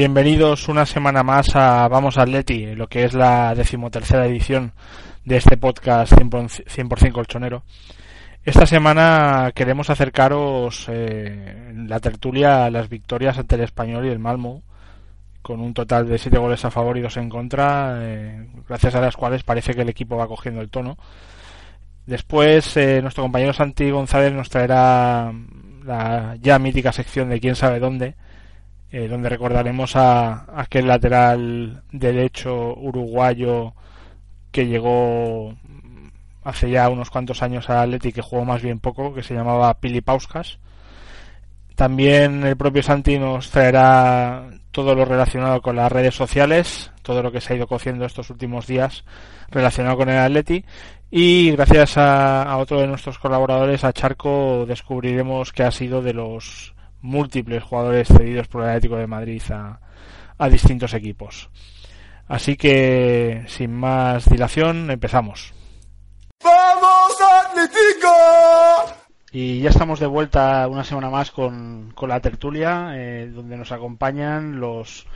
Bienvenidos una semana más a Vamos Atleti, lo que es la decimotercera edición de este podcast 100%, colchonero. Esta semana queremos acercaros eh, la tertulia a las victorias ante el Español y el Malmo, con un total de siete goles a favor y dos en contra, eh, gracias a las cuales parece que el equipo va cogiendo el tono. Después, eh, nuestro compañero Santi González nos traerá la ya mítica sección de quién sabe dónde, eh, donde recordaremos a, aquel lateral derecho uruguayo que llegó hace ya unos cuantos años al Atleti que jugó más bien poco, que se llamaba Pili Pauskas. También el propio Santi nos traerá todo lo relacionado con las redes sociales, todo lo que se ha ido cociendo estos últimos días relacionado con el Atleti. Y gracias a, a otro de nuestros colaboradores, a Charco, descubriremos que ha sido de los múltiples jugadores cedidos por el Atlético de Madrid a, distintos equipos. Así que, sin más dilación, empezamos. ¡Vamos, Atlético! Y ya estamos de vuelta una semana más con, la tertulia, eh, donde nos acompañan los,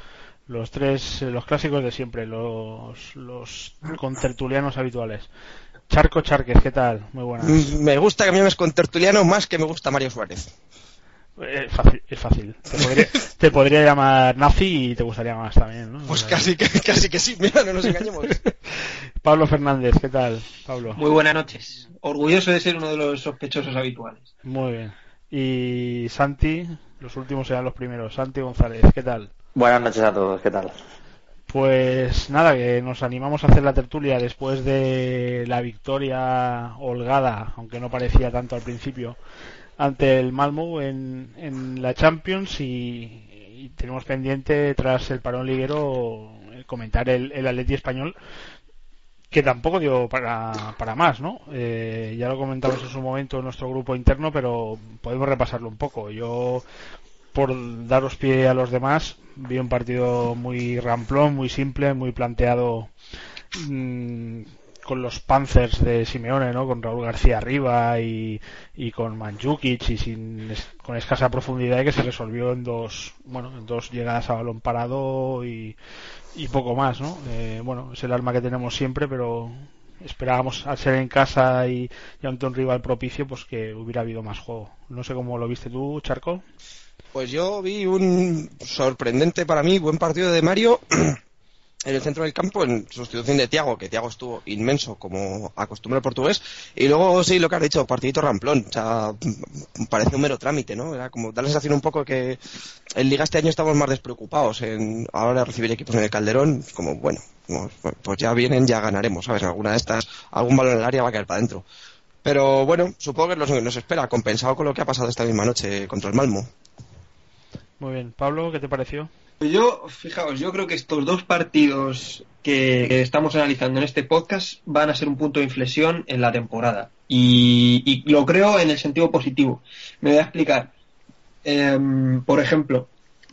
los tres, los clásicos de siempre, los, los contertulianos habituales. Charco Charquez, ¿qué tal? Muy buenas. Me gusta que me llames contertuliano más que me gusta Mario Suárez. Es fácil. Es fácil. Te, podría, llamar nazi y te gustaría más también, ¿no? Pues casi que, casi que sí, mira, no nos engañemos. Pablo Fernández, ¿qué tal, Pablo? Muy buenas noches. Orgulloso de ser uno de los sospechosos habituales. Muy bien. Y Santi, los últimos serán los primeros. Santi González, ¿qué tal? Buenas noches a todos, ¿qué tal? Pues nada, que nos animamos a hacer la tertulia después de la victoria holgada, aunque no parecía tanto al principio, ante el Malmo en, en la Champions y, tenemos pendiente tras el parón liguero comentar el, el Atleti español que tampoco dio para, para más, ¿no? Eh, ya lo comentamos en su momento en nuestro grupo interno, pero podemos repasarlo un poco. Yo, por daros pie a los demás, vi un partido muy ramplón, muy simple, muy planteado. Mmm, con los Panzers de Simeone, ¿no? Con Raúl García arriba y, y con Manjukic y sin, con escasa profundidad y que se resolvió en dos, bueno, en dos llegadas a balón parado y, y poco más, ¿no? Eh, bueno, es el arma que tenemos siempre, pero esperábamos al ser en casa y, y ante un rival propicio, pues que hubiera habido más juego. No sé cómo lo viste tú, Charco. Pues yo vi un sorprendente para mí buen partido de Mario en el centro del campo en sustitución de Tiago, que Tiago estuvo inmenso como acostumbra el portugués. Y luego sí, lo que has dicho, partidito ramplón. O sea, parece un mero trámite, ¿no? Era como da la sensación un poco que en Liga este año estamos más despreocupados en ahora recibir equipos en el Calderón. Como, bueno, pues ya vienen, ya ganaremos, ¿sabes? Alguna de estas, algún balón en el área va a caer para adentro. Pero bueno, supongo que nos, nos espera, compensado con lo que ha pasado esta misma noche contra el Malmo. Muy bien. Pablo, ¿qué te pareció? Yo, fijaos, yo creo que estos dos partidos que, estamos analizando en este podcast van a ser un punto de inflexión en la temporada. Y, lo creo en el sentido positivo. Me voy a explicar. Em, por ejemplo,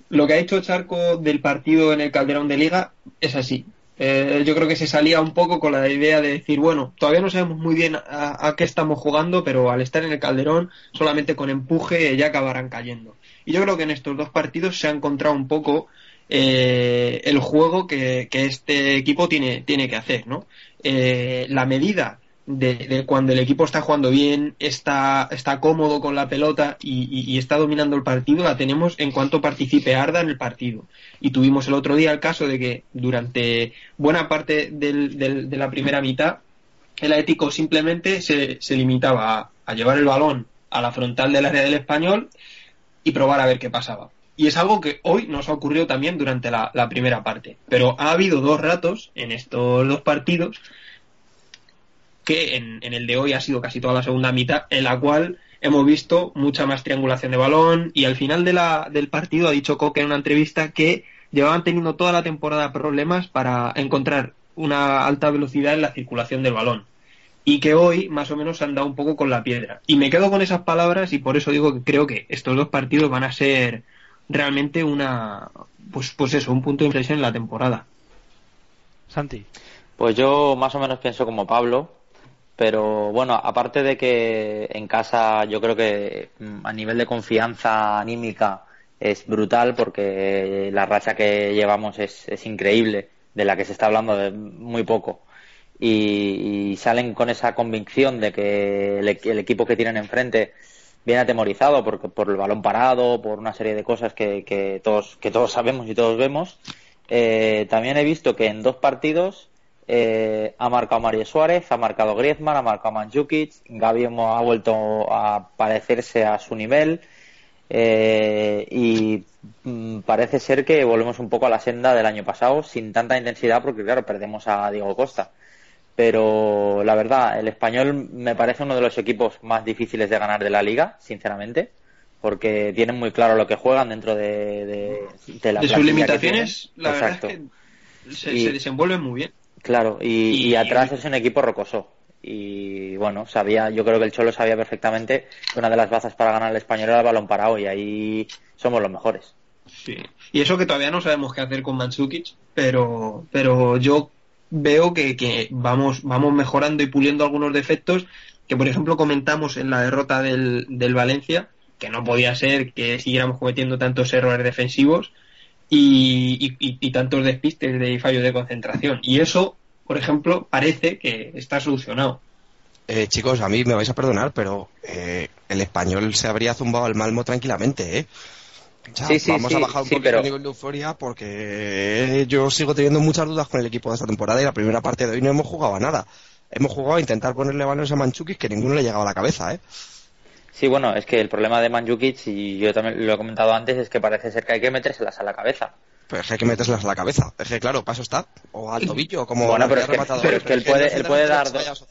lo que ha hecho Charco del partido en el Calderón de Liga es así. Eh, yo creo que se salía un poco con la idea de decir, bueno, todavía no sabemos muy bien a, qué estamos jugando, pero al estar en el Calderón, solamente con empuje ya acabarán cayendo. Yo creo que en estos dos partidos se ha encontrado un poco eh, el juego que, este equipo tiene, tiene que hacer, ¿no? Eh, la medida de, cuando el equipo está jugando bien, está, está cómodo con la pelota y, está dominando el partido, la tenemos en cuanto participe Arda en el partido. Y tuvimos el otro día el caso de que durante buena parte de la primera mitad, el Atlético simplemente se, limitaba a, a llevar el balón a la frontal del área del español y probar a ver qué pasaba. Y es algo que hoy nos ha ocurrido también durante la, primera parte. Pero ha habido dos ratos en estos dos partidos que en, el de hoy ha sido casi toda la segunda mitad, en la cual hemos visto mucha más triangulación de balón y al final del partido ha dicho Coque en una entrevista que llevaban teniendo toda la temporada problemas para encontrar una alta velocidad en la circulación del balón y que hoy más o menos han dado un poco con la piedra. Y me quedo con esas palabras y por eso digo que creo que estos dos partidos van a ser realmente una, pues, pues eso, un punto de inflexión en la temporada. Santi. Pues yo más o menos pienso como Pablo, pero bueno, aparte de que en casa yo creo que mm, a nivel de confianza anímica es brutal porque la racha que llevamos es, es increíble, de la que se está hablando de muy poco. Y, salen con esa convicción de que el, equipo que tienen enfrente viene atemorizado porque, por el balón parado, por una serie de cosas que, todos, que todos sabemos y todos vemos. Eh, también he visto que en dos partidos eh, ha marcado Mario Suárez, ha marcado Griezmann, ha marcado Mandzukic, Gabi ha vuelto a parecerse a su nivel eh, y mm, parece ser que volvemos un poco a la senda del año pasado sin tanta intensidad porque claro perdemos a Diego Costa pero la verdad el español me parece uno de los equipos más difíciles de ganar de la liga sinceramente porque tienen muy claro lo que juegan dentro de, de, la de sus limitaciones la verdad es que se, se desenvuelven muy bien Claro, y, atrás es un equipo rocoso. Y bueno, sabía, yo creo que el Cholo sabía perfectamente que una de las bazas para ganar el español era el balón parado y ahí somos los mejores. Sí, y eso que todavía no sabemos qué hacer con Mandzukic, pero, pero yo veo que, que vamos, vamos mejorando y puliendo algunos defectos que, por ejemplo, comentamos en la derrota del, del Valencia, que no podía ser que siguiéramos cometiendo tantos errores defensivos y, tantos despistes de fallos de concentración. Y eso, por ejemplo, parece que está solucionado. Eh, chicos, a mí me vais a perdonar, pero eh, el español se habría zumbado al Malmo tranquilamente, ¿eh? Sí, sí, vamos a bajar un poquito el nivel de euforia porque yo sigo teniendo muchas dudas con el equipo de esta temporada y la primera parte de hoy no hemos jugado a nada. Hemos jugado a intentar ponerle balones a Manchukis que ninguno le llegaba a la cabeza, ¿eh? Sí, bueno, es que el problema de Manjukic, y yo también lo he comentado antes, es que parece ser que hay que metérselas a la cabeza. Pues hay que metérselas a la cabeza. Es que, claro, paso está. O al tobillo, como bueno, pero es, que, pero es que él puede, él puede dar dos...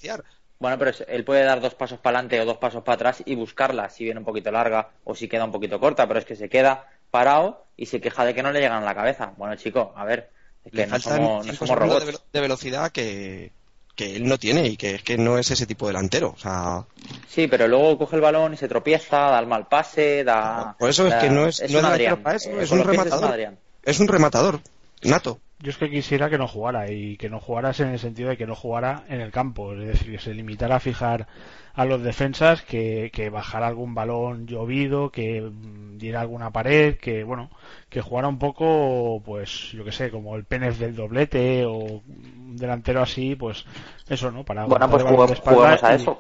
Bueno, pero él puede dar dos pasos para adelante o dos pasos para atrás y buscarla si viene un poquito larga o si queda un poquito corta, pero es que se queda parado y se queja de que no le llegan a la cabeza. Bueno, chico, a ver, es que no somos, no somos robots. de velocidad que, que él no tiene y que es que no es ese tipo de delantero. O sea... Sí, pero luego coge el balón y se tropieza, da el mal pase, da. Por eso es que no es, no es, es un rematador. Es un rematador, nato. Yo es que quisiera que no jugara y que no jugaras en el sentido de que no jugara en el campo, es decir, que se limitara a fijar a los defensas, que, que bajara algún balón llovido, que diera alguna pared, que bueno, que jugara un poco, pues yo que sé, como el Pérez del doblete o un delantero así, pues eso, ¿no? Para bueno, pues jugamos, a eso.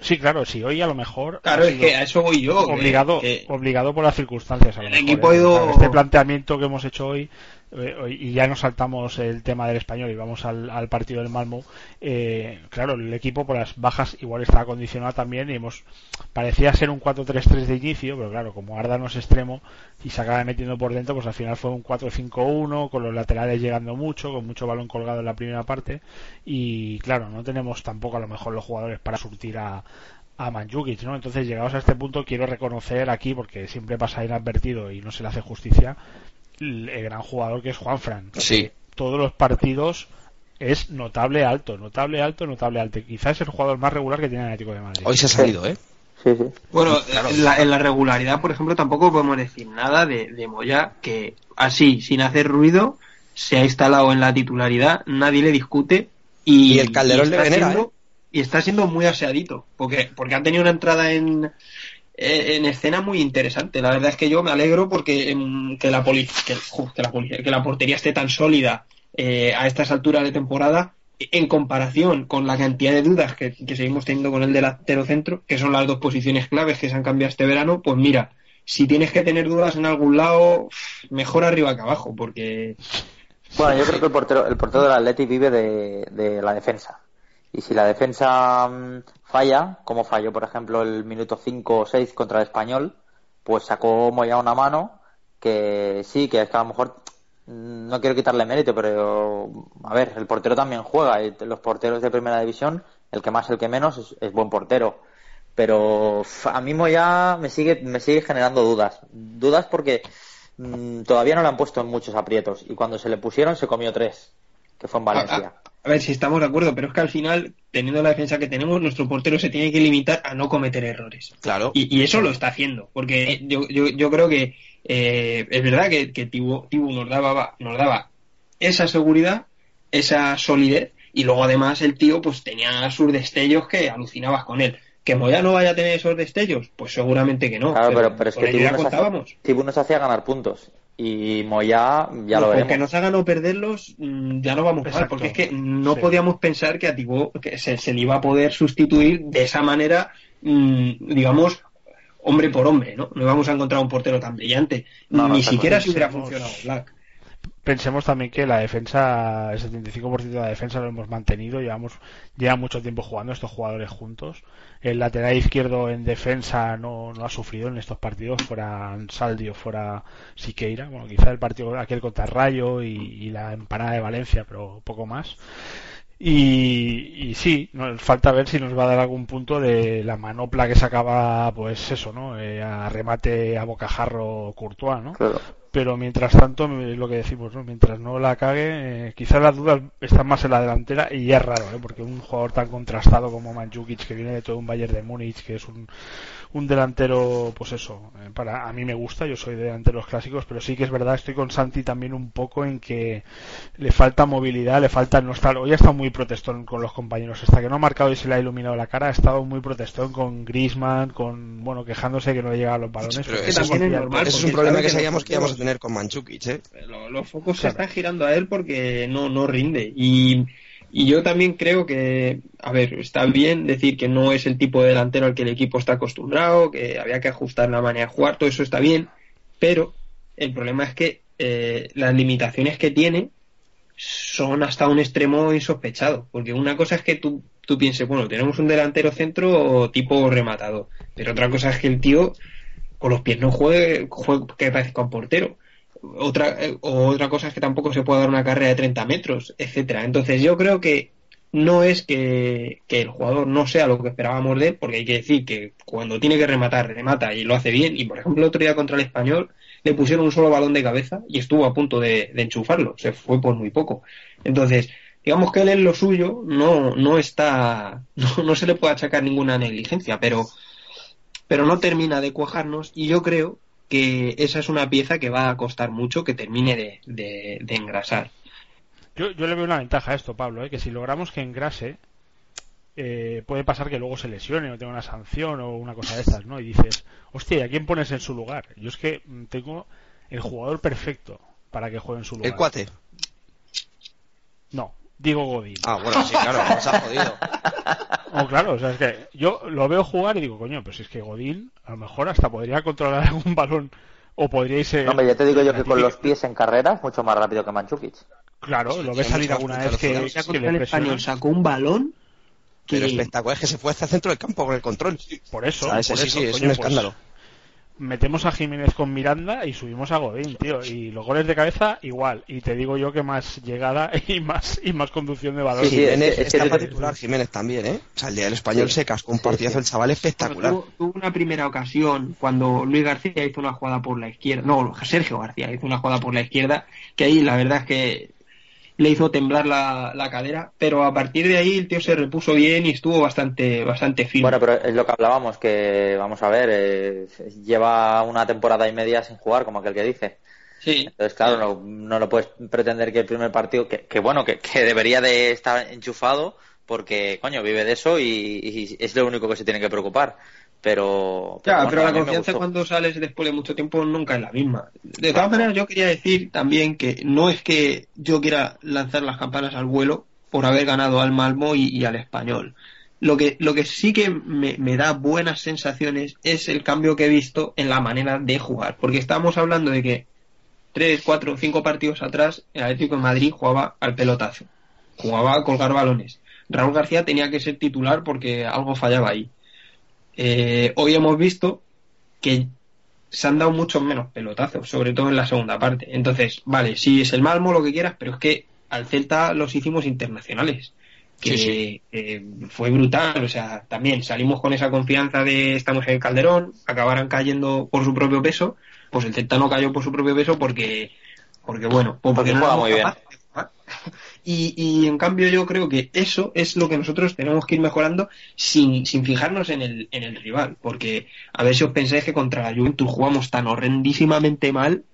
Sí, claro, sí, hoy a lo mejor. Claro, es que a eso voy yo. Obligado, obligado por las circunstancias. A lo el equipo ¿eh? Este planteamiento que hemos hecho hoy y ya nos saltamos el tema del español y vamos al, partido del Malmo, eh, claro, el equipo por las bajas igual está acondicionado también y hemos parecía ser un 4-3-3 de inicio, pero claro, como Arda no es extremo y se acaba metiendo por dentro, pues al final fue un 4-5-1 con los laterales llegando mucho, con mucho balón colgado en la primera parte y claro, no tenemos tampoco a lo mejor los jugadores para surtir a, a Manjukic, ¿no? Entonces, llegados a este punto, quiero reconocer aquí, porque siempre pasa inadvertido y no se le hace justicia, el gran jugador que es Juan Fran. Sí. Todos los partidos es notable alto, notable alto, notable alto. Quizás es el jugador más regular que tiene el Atlético de Madrid. Hoy se ha salido, ¿eh? Sí, sí. Bueno, en, la, regularidad, por ejemplo, tampoco podemos decir nada de, de Moya, que así, sin hacer ruido, se ha instalado en la titularidad, nadie le discute y, el Calderón le venera, ¿eh? Y está siendo muy aseadito, porque, porque han tenido una entrada en, en escena muy interesante. La verdad es que yo me alegro porque que, la que, la que la portería esté tan sólida eh, a estas alturas de temporada en comparación con la cantidad de dudas que, seguimos teniendo con el delantero centro, que son las dos posiciones claves que se han cambiado este verano, pues mira, si tienes que tener dudas en algún lado, mejor arriba que abajo, porque... Bueno, yo creo que el portero, el portero del Atleti vive de la defensa. Y si la defensa mm, falla, como falló, por ejemplo, el minuto 5 o 6 contra el español, pues sacó Moya una mano que sí, que es que a lo mejor mm, no quiero quitarle mérito, pero a ver, el portero también juega. Y los porteros de primera división, el que más, el que menos, es, buen portero. Pero a mí Moya me sigue, me sigue generando dudas. Dudas porque mm, todavía no le han puesto en muchos aprietos. Y cuando se le pusieron, se comió tres, que fue en Valencia. A ver si estamos de acuerdo, pero es que al final, teniendo la defensa que tenemos, nuestro portero se tiene que limitar a no cometer errores. Claro. Y, eso lo está haciendo, porque yo, yo, yo creo que eh, es verdad que, que Tibu, nos, daba, nos daba esa seguridad, esa solidez, y luego además el tío pues tenía sus destellos que alucinabas con él. ¿Que Moya no vaya a tener esos destellos? Pues seguramente que no. Claro, pero, pero es con que Tibu nos, contábamos. hacía, Tibu nos hacía ganar puntos. Y Moya, ya No, lo veremos. que nos hagan o perderlos, mm, ya no vamos mal, Exacto. porque es que no Sí. podíamos pensar que a Tibó que se, se le iba a poder sustituir de esa manera, mm, digamos, hombre por hombre, ¿no? No íbamos a encontrar un portero tan brillante. No, no, Ni siquiera si hubiera funcionado Black. Pensemos también que la defensa, el 75% de la defensa lo hemos mantenido, llevamos lleva mucho tiempo jugando estos jugadores juntos. El lateral izquierdo en defensa no, ha sufrido en estos partidos, fuera Saldio, fuera Siqueira, bueno, quizá el partido aquel contra Rayo y, y la empanada de Valencia, pero poco más. Y, y sí, nos falta ver si nos va a dar algún punto de la manopla que sacaba, pues eso, ¿no? Eh, a remate a bocajarro Courtois, ¿no? Claro. Pero mientras tanto es lo que decimos ¿no? mientras no la cague eh, quizás las dudas están más en la delantera y es raro ¿eh? porque un jugador tan contrastado como Mandzukic que viene de todo un Bayern de Múnich que es un, un delantero pues eso eh, para a mí me gusta yo soy de delanteros clásicos pero sí que es verdad estoy con Santi también un poco en que le falta movilidad le falta no estar hoy ha estado muy protestón con los compañeros hasta que no ha marcado y se le ha iluminado la cara ha estado muy protestón con Griezmann con bueno quejándose que no le llegaban los balones Pero eso es normal, un problema que que sabíamos los que íbamos a tener con Manchukic, ¿eh? Lo- Los focos se están girando a él porque no, no rinde. Y, y yo también creo que, a ver, está bien decir que no es el tipo de delantero al que el equipo está acostumbrado, que había que ajustar la manera de jugar, todo eso está bien, pero el problema es que eh, las limitaciones que tiene son hasta un extremo insospechado, porque una cosa es que tú, tú pienses, bueno, tenemos un delantero centro tipo rematado, pero otra cosa es que el tío con los pies no juegue, juegue que parezca un portero. Otra, eh, o otra cosa es que tampoco se puede dar una carrera de 30 metros, etcétera. Entonces yo creo que no es que, que el jugador no sea lo que esperábamos de él, porque hay que decir que cuando tiene que rematar, remata y lo hace bien. Y por ejemplo, el otro día contra el español le pusieron un solo balón de cabeza y estuvo a punto de, enchufarlo. Se fue por muy poco. Entonces, digamos que él en lo suyo no, no está, no, no se le puede achacar ninguna negligencia, pero, pero no termina de cuajarnos y yo creo que esa es una pieza que va a costar mucho que termine de, de, de engrasar. Yo, yo le veo una ventaja a esto, Pablo, ¿eh? que si logramos que engrase, eh, puede pasar que luego se lesione o tenga una sanción o una cosa de estas, ¿no? Y dices, hostia, ¿y a quién pones en su lugar? Yo es que mm, tengo el jugador perfecto para que juegue en su lugar. El cuate. No, digo Godín. Ah, bueno, sí, claro, nos ha jodido. Oh, claro, o sea, es que yo lo veo jugar y digo, coño, pues es que Godín a lo mejor hasta podría controlar algún balón o podría irse... No, hombre, ya te digo yo que con los pies en carrera es mucho más rápido que Manchukic. Claro, lo ves Sí, salir alguna vez que, velocidad. que Contra le español sacó un balón que Pero espectacular es que se fue hacia el centro del campo con el control. Por eso, Ah, ese por sí, eso, sí, es coño, un pues, escándalo. Metemos a Jiménez con Miranda y subimos a Godín, tío. Y los goles de cabeza igual. Y te digo yo que más llegada y más y más conducción de balón. Sí, sí, Jiménez es que- es que está te- para titular, Jiménez también, ¿eh? O sea, el día del español Sí. se cascó un partidazo sí. el chaval espectacular. Tuvo, tuvo una primera ocasión cuando Luis García hizo una jugada por la izquierda, no, Sergio García hizo una jugada por la izquierda, que ahí la verdad es que le hizo temblar la, la cadera, pero a partir de ahí el tío se repuso bien y estuvo bastante, bastante firme. Bueno, pero es lo que hablábamos, que vamos a ver, eh, lleva una temporada y media sin jugar, como aquel que dice. sí, Entonces, claro, no, no lo puedes pretender que el primer partido, que, que bueno, que, que debería de estar enchufado, porque, coño, vive de eso y, y es lo único que se tiene que preocupar. Pero, Claro, pero a la confianza cuando sales después de mucho tiempo nunca es la misma. De todas maneras, yo quería decir también que no es que yo quiera lanzar las campanas al vuelo por haber ganado al Malmo y, y al Español. Lo que, lo que sí que me, me da buenas sensaciones es el cambio que he visto en la manera de jugar. Porque estábamos hablando de que tres, cuatro, cinco partidos atrás el Atlético de Madrid jugaba al pelotazo. Jugaba a colgar balones. Raúl García tenía que ser titular porque algo fallaba ahí. Eh, hoy hemos visto que se han dado muchos menos pelotazos, sobre todo en la segunda parte. Entonces, vale, sí es el Malmo, lo que quieras, pero es que al Celta los hicimos internacionales. Que Sí, sí. eh, fue brutal, o sea, también salimos con esa confianza de estamos en el Calderón, acabaran cayendo por su propio peso, pues el Celta no cayó por su propio peso porque, porque bueno, porque Porque no juega muy bien. Y, y en cambio yo creo que eso es lo que nosotros tenemos que ir mejorando sin, sin fijarnos en el, en el rival. Porque a ver si os pensáis que contra la Juventus jugamos tan horrendísimamente mal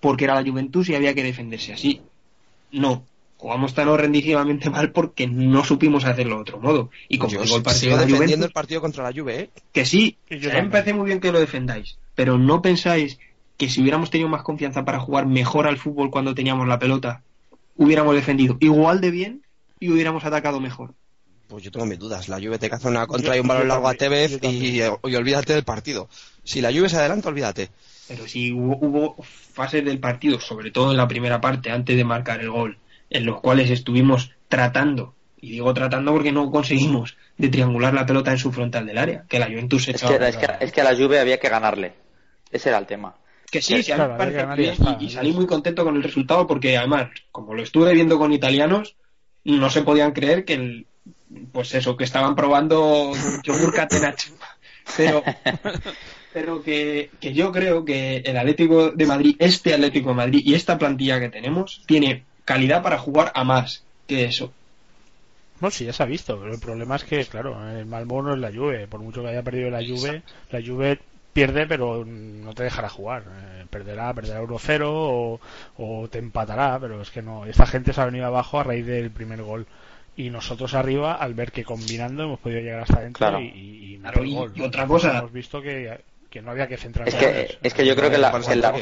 porque era la Juventus y había que defenderse así. No. jugamos tan horrendísimamente mal porque no supimos hacerlo de otro modo. Y como Yo digo, el partido de la defendiendo Juventus- el partido contra la Juve, ¿eh? que sí, a mí me parece muy bien que lo defendáis, pero no pensáis que si hubiéramos tenido más confianza para jugar mejor al fútbol cuando teníamos la pelota, hubiéramos defendido igual de bien y hubiéramos atacado mejor. Pues yo tengo mis dudas. La Juve te caza una contra Yo- y un balón largo a Tevez y, y olvídate del partido. Si la Juve se adelanta, olvídate. Pero si hubo, hubo fases del partido, sobre todo en la primera parte, antes de marcar el gol, en los cuales estuvimos tratando, y digo tratando porque no conseguimos, de triangular la pelota en su frontal del área, que la Juventus se Es que, es, que, es que a la Juve había que ganarle. Ese era el tema. Que sí, sí, a mí Claro, me había que parece ganar y bien ya está. y, y salí muy contento con el resultado porque además, como lo estuve viendo con italianos, no se podían creer que el, pues eso, que estaban probando yogur catenaccio. Pero, pero que, que yo creo que el Atlético de Madrid, este Atlético de Madrid y esta plantilla que tenemos, tiene calidad para jugar a más que eso. No, sí, ya se ha visto, pero el problema es que, claro, el mal mono es la Juve. Por mucho que haya perdido la Juve, la Juve pierde, pero no te dejará jugar. Eh, perderá, perderá 1-0 o, o te empatará, pero es que no. Esta gente se ha venido abajo a raíz del primer gol. Y nosotros arriba, al ver que combinando hemos podido llegar hasta adentro Claro. y, y, y Claro, meter y- gol. y otra cosa- Hemos visto que, que no había que centrar Es que, es que yo creo que en la, en, la,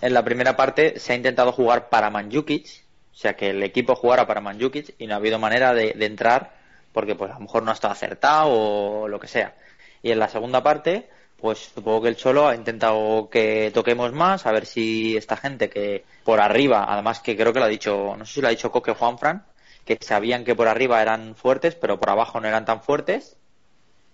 en la primera parte se ha intentado jugar para Manjukic, o sea que el equipo jugara para Manjukic y no ha habido manera de, de entrar porque pues a lo mejor no ha estado acertado o lo que sea. Y en la segunda parte, pues supongo que el Cholo ha intentado que toquemos más, a ver si esta gente que por arriba, además que creo que lo ha dicho, no sé si lo ha dicho Coque Juanfran, que sabían que por arriba eran fuertes, pero por abajo no eran tan fuertes.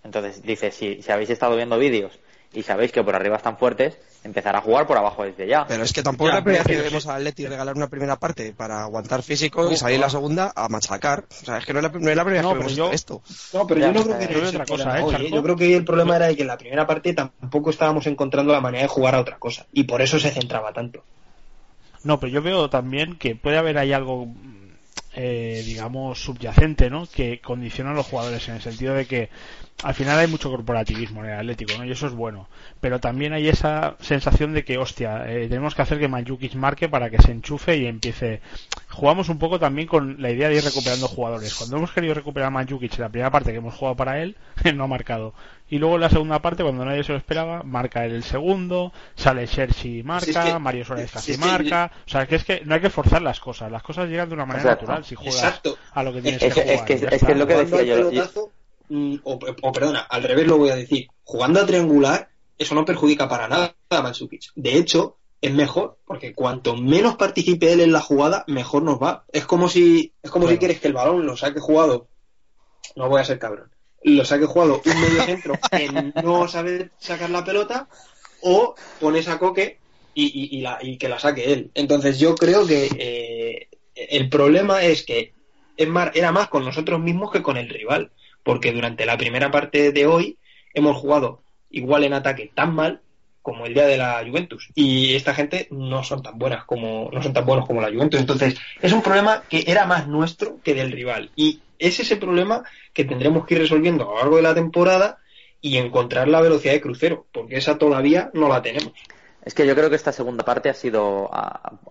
Entonces dice, si, si habéis estado viendo vídeos y sabéis que por arriba están fuertes, empezar a jugar por abajo desde ya. Pero es que tampoco Ya, es la primera vez pero que vemos a Atleti regalar una primera parte para aguantar físico y salir no. la segunda a machacar. O sea, es que no es la, no es la primera No, vez que vemos yo- esto. No, pero Ya, yo no creo que eh, el otra cosa, ¿eh, hoy, ¿eh? Yo creo que el problema era que en la primera parte tampoco estábamos encontrando la manera de jugar a otra cosa. Y por eso se centraba tanto. No, pero yo veo también que puede haber ahí algo, eh, digamos, subyacente, ¿no? Que condiciona a los jugadores en el sentido de que al final hay mucho corporativismo en el Atlético, ¿no? Y eso es bueno. Pero también hay esa sensación de que, hostia, eh, tenemos que hacer que Manjukic marque para que se enchufe y empiece. Jugamos un poco también con la idea de ir recuperando jugadores. Cuando hemos querido recuperar a Manjukic en la primera parte que hemos jugado para él, no ha marcado. Y luego en la segunda parte, cuando nadie se lo esperaba, marca él el segundo, sale Chersi y marca, Si es que- Mario Suárez si casi es que- marca. O sea, que es que no hay que forzar las cosas. Las cosas llegan de una manera Exacto. natural si juegas Exacto. a lo que tienes Es que, que- es jugar. que- es que es lo que decía yo, o, o perdona, al revés lo voy a decir. Jugando a triangular, eso no perjudica para nada a Mandzukic. De hecho, es mejor, porque cuanto menos participe él en la jugada, mejor nos va. Es como si, es como si quieres que el balón lo saque jugado. No voy a ser cabrón. Lo saque jugado un medio centro que no sabe sacar la pelota, o pones a Coque y, y- y la- y que la saque él. Entonces yo creo que eh, el problema es que es más, era más con nosotros mismos que con el rival, porque durante la primera parte de hoy hemos jugado igual en ataque tan mal como el día de la Juventus y esta gente no son tan buenas como no son tan buenos como la Juventus entonces es un problema que era más nuestro que del rival y es ese problema que tendremos que ir resolviendo a lo largo de la temporada y encontrar la velocidad de crucero porque esa todavía no la tenemos Es que yo creo que esta segunda parte ha sido.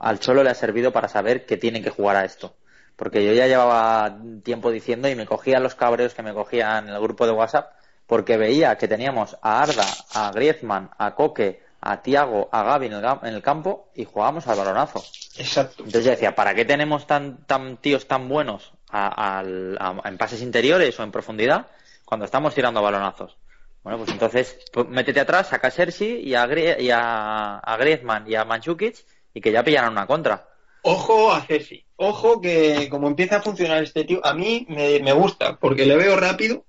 al Cholo le ha servido para saber que tienen que jugar a esto. Porque yo ya llevaba tiempo diciendo y me cogían los cabreos que me cogían en el grupo de WhatsApp porque veía que teníamos a Arda, a Griezmann, a Coque, a Tiago, a Gaby en el, en el campo y jugábamos al balonazo. exacto Entonces yo decía, ¿para qué tenemos tan, tan tíos tan buenos a- a- en pases interiores o en profundidad cuando estamos tirando balonazos? Bueno, pues entonces pues, métete atrás, saca a Sergi y a, y a, Griezmann y a Manchukic y que ya pillaran una contra. Ojo a Ceci. Ojo que como empieza a funcionar este tío, a mí me, me gusta, porque le veo rápido,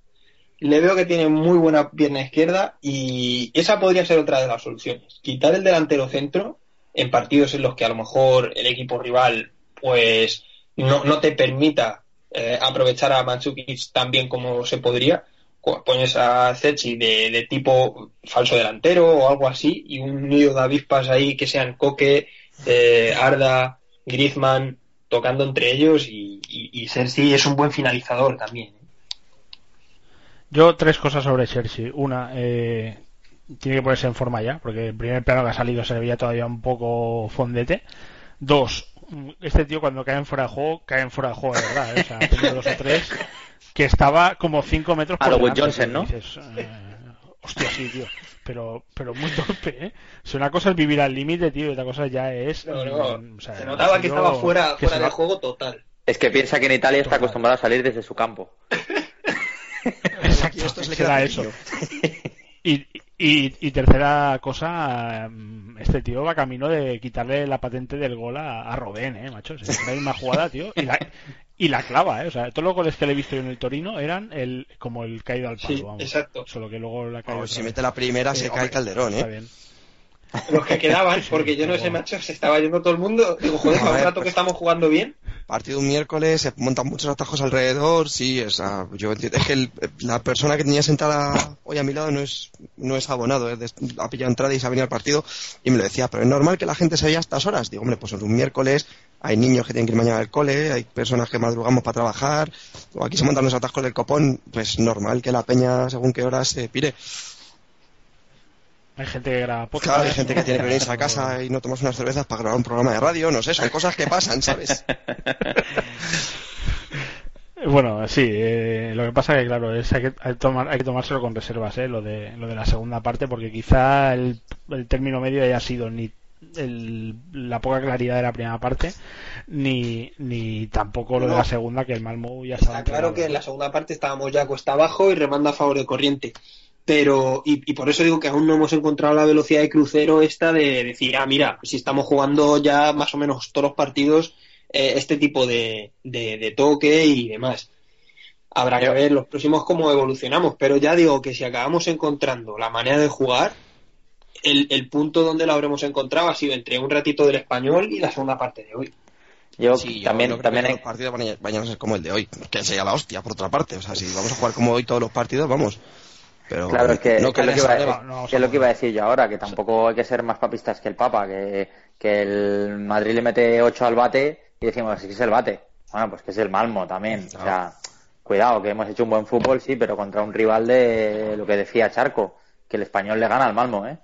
le veo que tiene muy buena pierna izquierda y esa podría ser otra de las soluciones. Quitar el delantero centro en partidos en los que a lo mejor el equipo rival pues no, no te permita eh, aprovechar a Mandzukic tan bien como se podría. Pones a Cechi de, de tipo falso delantero o algo así y un nido de avispas ahí que sean Coque, eh, Arda, Griezmann tocando entre ellos y, y, y Sergi es un buen finalizador también. ¿eh? Yo tres cosas sobre Chelsea. Una, eh, tiene que ponerse en forma ya, porque el primer plano que ha salido se le veía todavía un poco fondete. Dos, este tío cuando cae en fuera de juego, cae en fuera de juego, de verdad. ¿eh? O sea, dos o tres que estaba como 5 metros A por lo Will delante, Johnson, ¿no? dices, eh, hostia, sí, tío. Pero, pero muy torpe, ¿eh? O sea, una cosa es vivir al límite, tío, y otra cosa ya es... No, no, mm, o sea, se notaba que estaba fuera, que fuera se de va- juego total. Es que piensa que en Italia está acostumbrado a salir desde su campo. Exacto, Y esto se queda eso. Y, y, y tercera cosa, mm, este tío va camino de quitarle la patente del gol a, a Robén, eh, macho. Es la misma jugada, tío. Y la, y la clava, eh. O sea, todos los goles que le he visto yo en el Torino eran el como el caído al palo, Sí, vamos. exacto. Solo que luego la. Vamos, otra si mete la primera se Sí, cae hombre, Calderón, Está ¿eh? bien. Los que quedaban, porque yo no sé, macho, se estaba yendo todo el mundo. Digo, joder, para un rato pues- que estamos jugando bien. Partido un miércoles, se montan muchos atajos alrededor, sí, o sea, yo entiendo, es que el- la persona que tenía sentada hoy a mi lado no es, no es abonado, es de- ha pillado entrada y se ha venido al partido y me lo decía, pero es normal que la gente se vaya a estas horas. Digo, hombre, pues es un miércoles, hay niños que tienen que ir mañana al cole, hay personas que madrugamos para trabajar, o aquí se montan los atajos del copón, pues normal que la peña según qué horas se pire. Hay gente que graba podcast. Claro, hay gente que tiene que venirse a casa y no tomarse unas cervezas para grabar un programa de radio, no sé, son cosas que pasan, ¿sabes? Bueno, sí, eh, lo que pasa que claro, es hay que, hay que tomar, hay que tomárselo con reservas, eh, lo de lo de la segunda parte, porque quizá el, el término medio haya sido ni el- la poca claridad de la primera parte, ni, ni tampoco lo de la segunda, que el Malmo ya estaba Está claro que en la segunda parte estábamos ya cuesta abajo y remando a favor de corriente. Pero, y, y por eso digo que aún no hemos encontrado la velocidad de crucero esta de decir, ah, mira, si estamos jugando ya más o menos todos los partidos eh, este tipo de, de, de toque y demás. Habrá que ver los próximos cómo evolucionamos, pero ya digo que si acabamos encontrando la manera de jugar, el, el punto donde lo habremos encontrado ha sido entre un ratito del español y la segunda parte de hoy. Yo Sí, yo también, también que hay- los partidos van a, vayan a ser como el de hoy, que sería la hostia, por otra parte. O sea, si vamos a jugar como hoy todos los partidos, vamos. Pero Claro, es que, no que es lo que, iba, no, que es lo que iba a decir yo ahora, que tampoco hay que ser más papistas que el Papa, que, que el Madrid le mete 8 al bate y decimos, es que es el bate. Bueno, pues que es el Malmo también. O sea, cuidado, que hemos hecho un buen fútbol, sí, pero contra un rival de lo que decía Charco, que el español le gana al Malmo, ¿eh?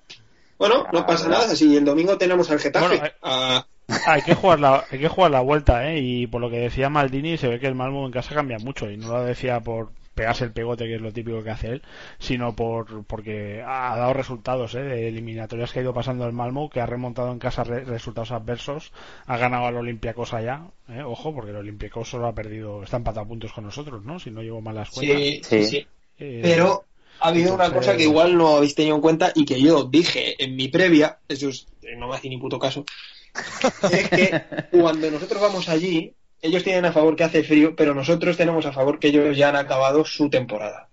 Bueno, no Ah, pasa verdad. nada, si el domingo tenemos al Getafe. Bueno, eh, Ah, Hay que jugar la, hay que jugar la vuelta, ¿eh? Y por lo que decía Maldini, se ve que el Malmo en casa cambia mucho. Y no lo decía por pegarse el pegote, que es lo típico que hace él, sino por porque ha dado resultados, ¿eh? De eliminatorias que ha ido pasando el Malmo, que ha remontado en casa re- resultados adversos, ha ganado al Olympiacos allá, ¿eh? Ojo, porque el Olympiacos solo ha perdido, está empatado a puntos con nosotros, ¿no? Si no llevo mal las cuentas. sí, Sí. sí, sí. Eh, Pero ha habido una cosa que igual no habéis tenido en cuenta y que yo dije en mi previa, eso es, no me hace ni puto caso, es que cuando nosotros vamos allí, ellos tienen a favor que hace frío, pero nosotros tenemos a favor que ellos ya han acabado su temporada.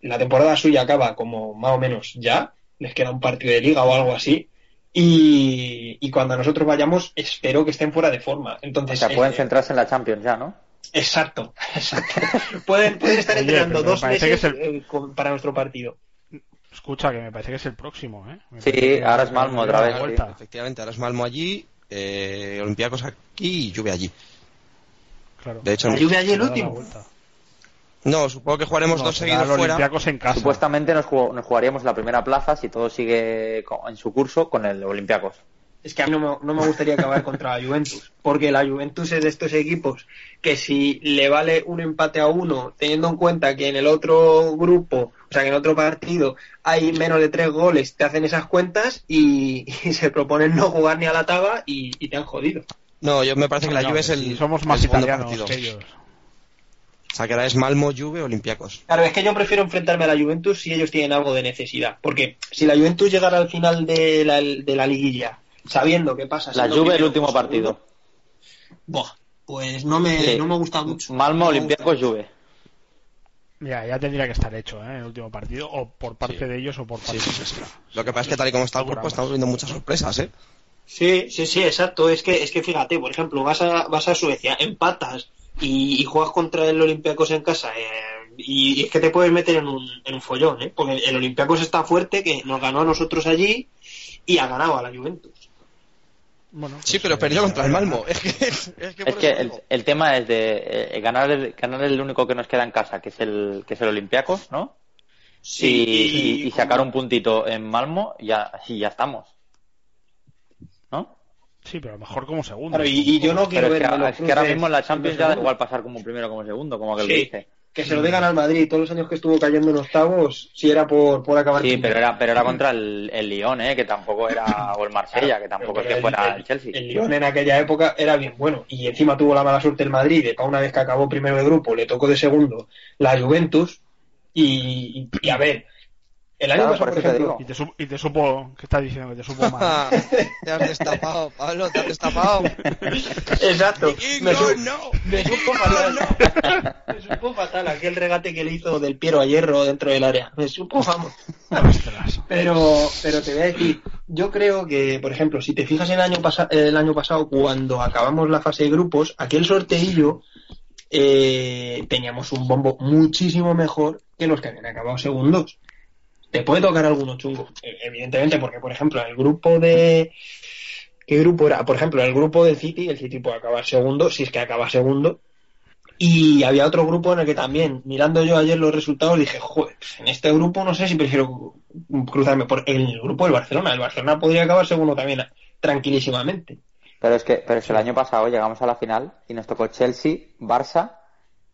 La temporada suya acaba como más o menos ya, les queda un partido de liga o algo así. Y, y cuando nosotros vayamos, espero que estén fuera de forma. O Entonces, sea, pueden eh, centrarse en la Champions ya, ¿no? Exacto, exacto. Pueden, pueden estar entrenando dos meses que es el- eh, para nuestro partido. Escucha, que me parece que es el próximo, ¿eh? Me Sí, ahora es Malmo otra vez, sí. Efectivamente, ahora es Malmo allí, eh, Olympiacos aquí y Juve allí. Claro. De hecho, La Juve allí el último. no, supongo que jugaremos No, dos seguidos fuera. En casa. Supuestamente nos, jugó- nos jugaríamos la primera plaza si todo sigue en su curso con el Olympiacos. Es que a mí no me, no me gustaría acabar contra la Juventus, porque la Juventus es de estos equipos que si le vale un empate a uno, teniendo en cuenta que en el otro grupo, o sea, que en otro partido hay menos de tres goles, te hacen esas cuentas y, y se proponen no jugar ni a la taba y, y te han jodido. No, yo me parece que la No, Juve es el, somos el más segundo italianos partido. que ellos. O sea, que ahora es Malmo, Juve, Olympiacos. Claro, es que yo prefiero enfrentarme a la Juventus si ellos tienen algo de necesidad, porque si la Juventus llegara al final de la, de la liguilla sabiendo qué pasa... La Juve el último partido. Buah, pues no me, Sí. no me gusta mucho. Malmo, Olympiacos. Juve. Ya, ya tendría que estar hecho, ¿eh? El último partido, o por parte Sí. de ellos o por parte Sí, sí, nuestra. Lo que pasa es que tal y como está el grupo estamos viendo muchas sorpresas, ¿eh? Sí, sí, sí, exacto. Es que, es que fíjate, por ejemplo, vas a, vas a Suecia, empatas y, y juegas contra el Olympiacos en casa eh, y, y es que te puedes meter en un, en un follón, ¿eh? Porque el Olympiacos está fuerte, que nos ganó a nosotros allí y ha ganado a la Juventus. Bueno, Sí, pues, pero eh, perdió contra el eh, Malmo. Es que, es que, por Es que eso el, tema es de eh, ganar, el, ganar el único que nos queda en casa, que es el, que es el Olympiacos, ¿no? y, y- y sacar un puntito en Malmo, ya, así ya estamos. ¿No? Sí, pero mejor como segundo. Claro, y, y yo no quiero Pero es que, a los es que ahora mismo en la Champions ya da igual pasar como primero o como segundo, como aquel Sí. que dice. Que se lo digan al Madrid todos los años que estuvo cayendo en octavos, si era por, por acabar Sí, pero era, pero era contra el, el Lyon, ¿eh? que tampoco era, o el Marsella, que tampoco es que fuera el, Chelsea. El Lyon en aquella época era bien bueno. Y encima tuvo la mala suerte el Madrid de para una vez que acabó primero de grupo, le tocó de segundo la Juventus. Y, y- y a ver, el año Claro, pasado, por eso te ejemplo, Y te, supo, y te supo, ¿qué estás diciendo? Que te supo mal. te has destapado, Pablo, te has destapado. Exacto. Me, no, su- no. me supo fatal. Me supo fatal aquel regate que le hizo del Piero a Hierro dentro del área. Me supo, vamos. Pero, pero te voy a decir, yo creo que, por ejemplo, si te fijas en el año, el año pasado, cuando acabamos la fase de grupos, aquel sorteillo eh, teníamos un bombo muchísimo mejor que los que habían acabado segundos. Te puede tocar alguno chungo, eh, evidentemente, porque, por ejemplo, en el grupo de... ¿Qué grupo era? Por ejemplo, en el grupo del City, el City puede acabar segundo, si es que acaba segundo. Y había otro grupo en el que también, mirando yo ayer los resultados, dije, joder, pues en este grupo no sé si prefiero cruzarme por el grupo del Barcelona. El Barcelona podría acabar segundo también tranquilísimamente. Pero es que, pero es que el año pasado llegamos a la final y nos tocó Chelsea, Barça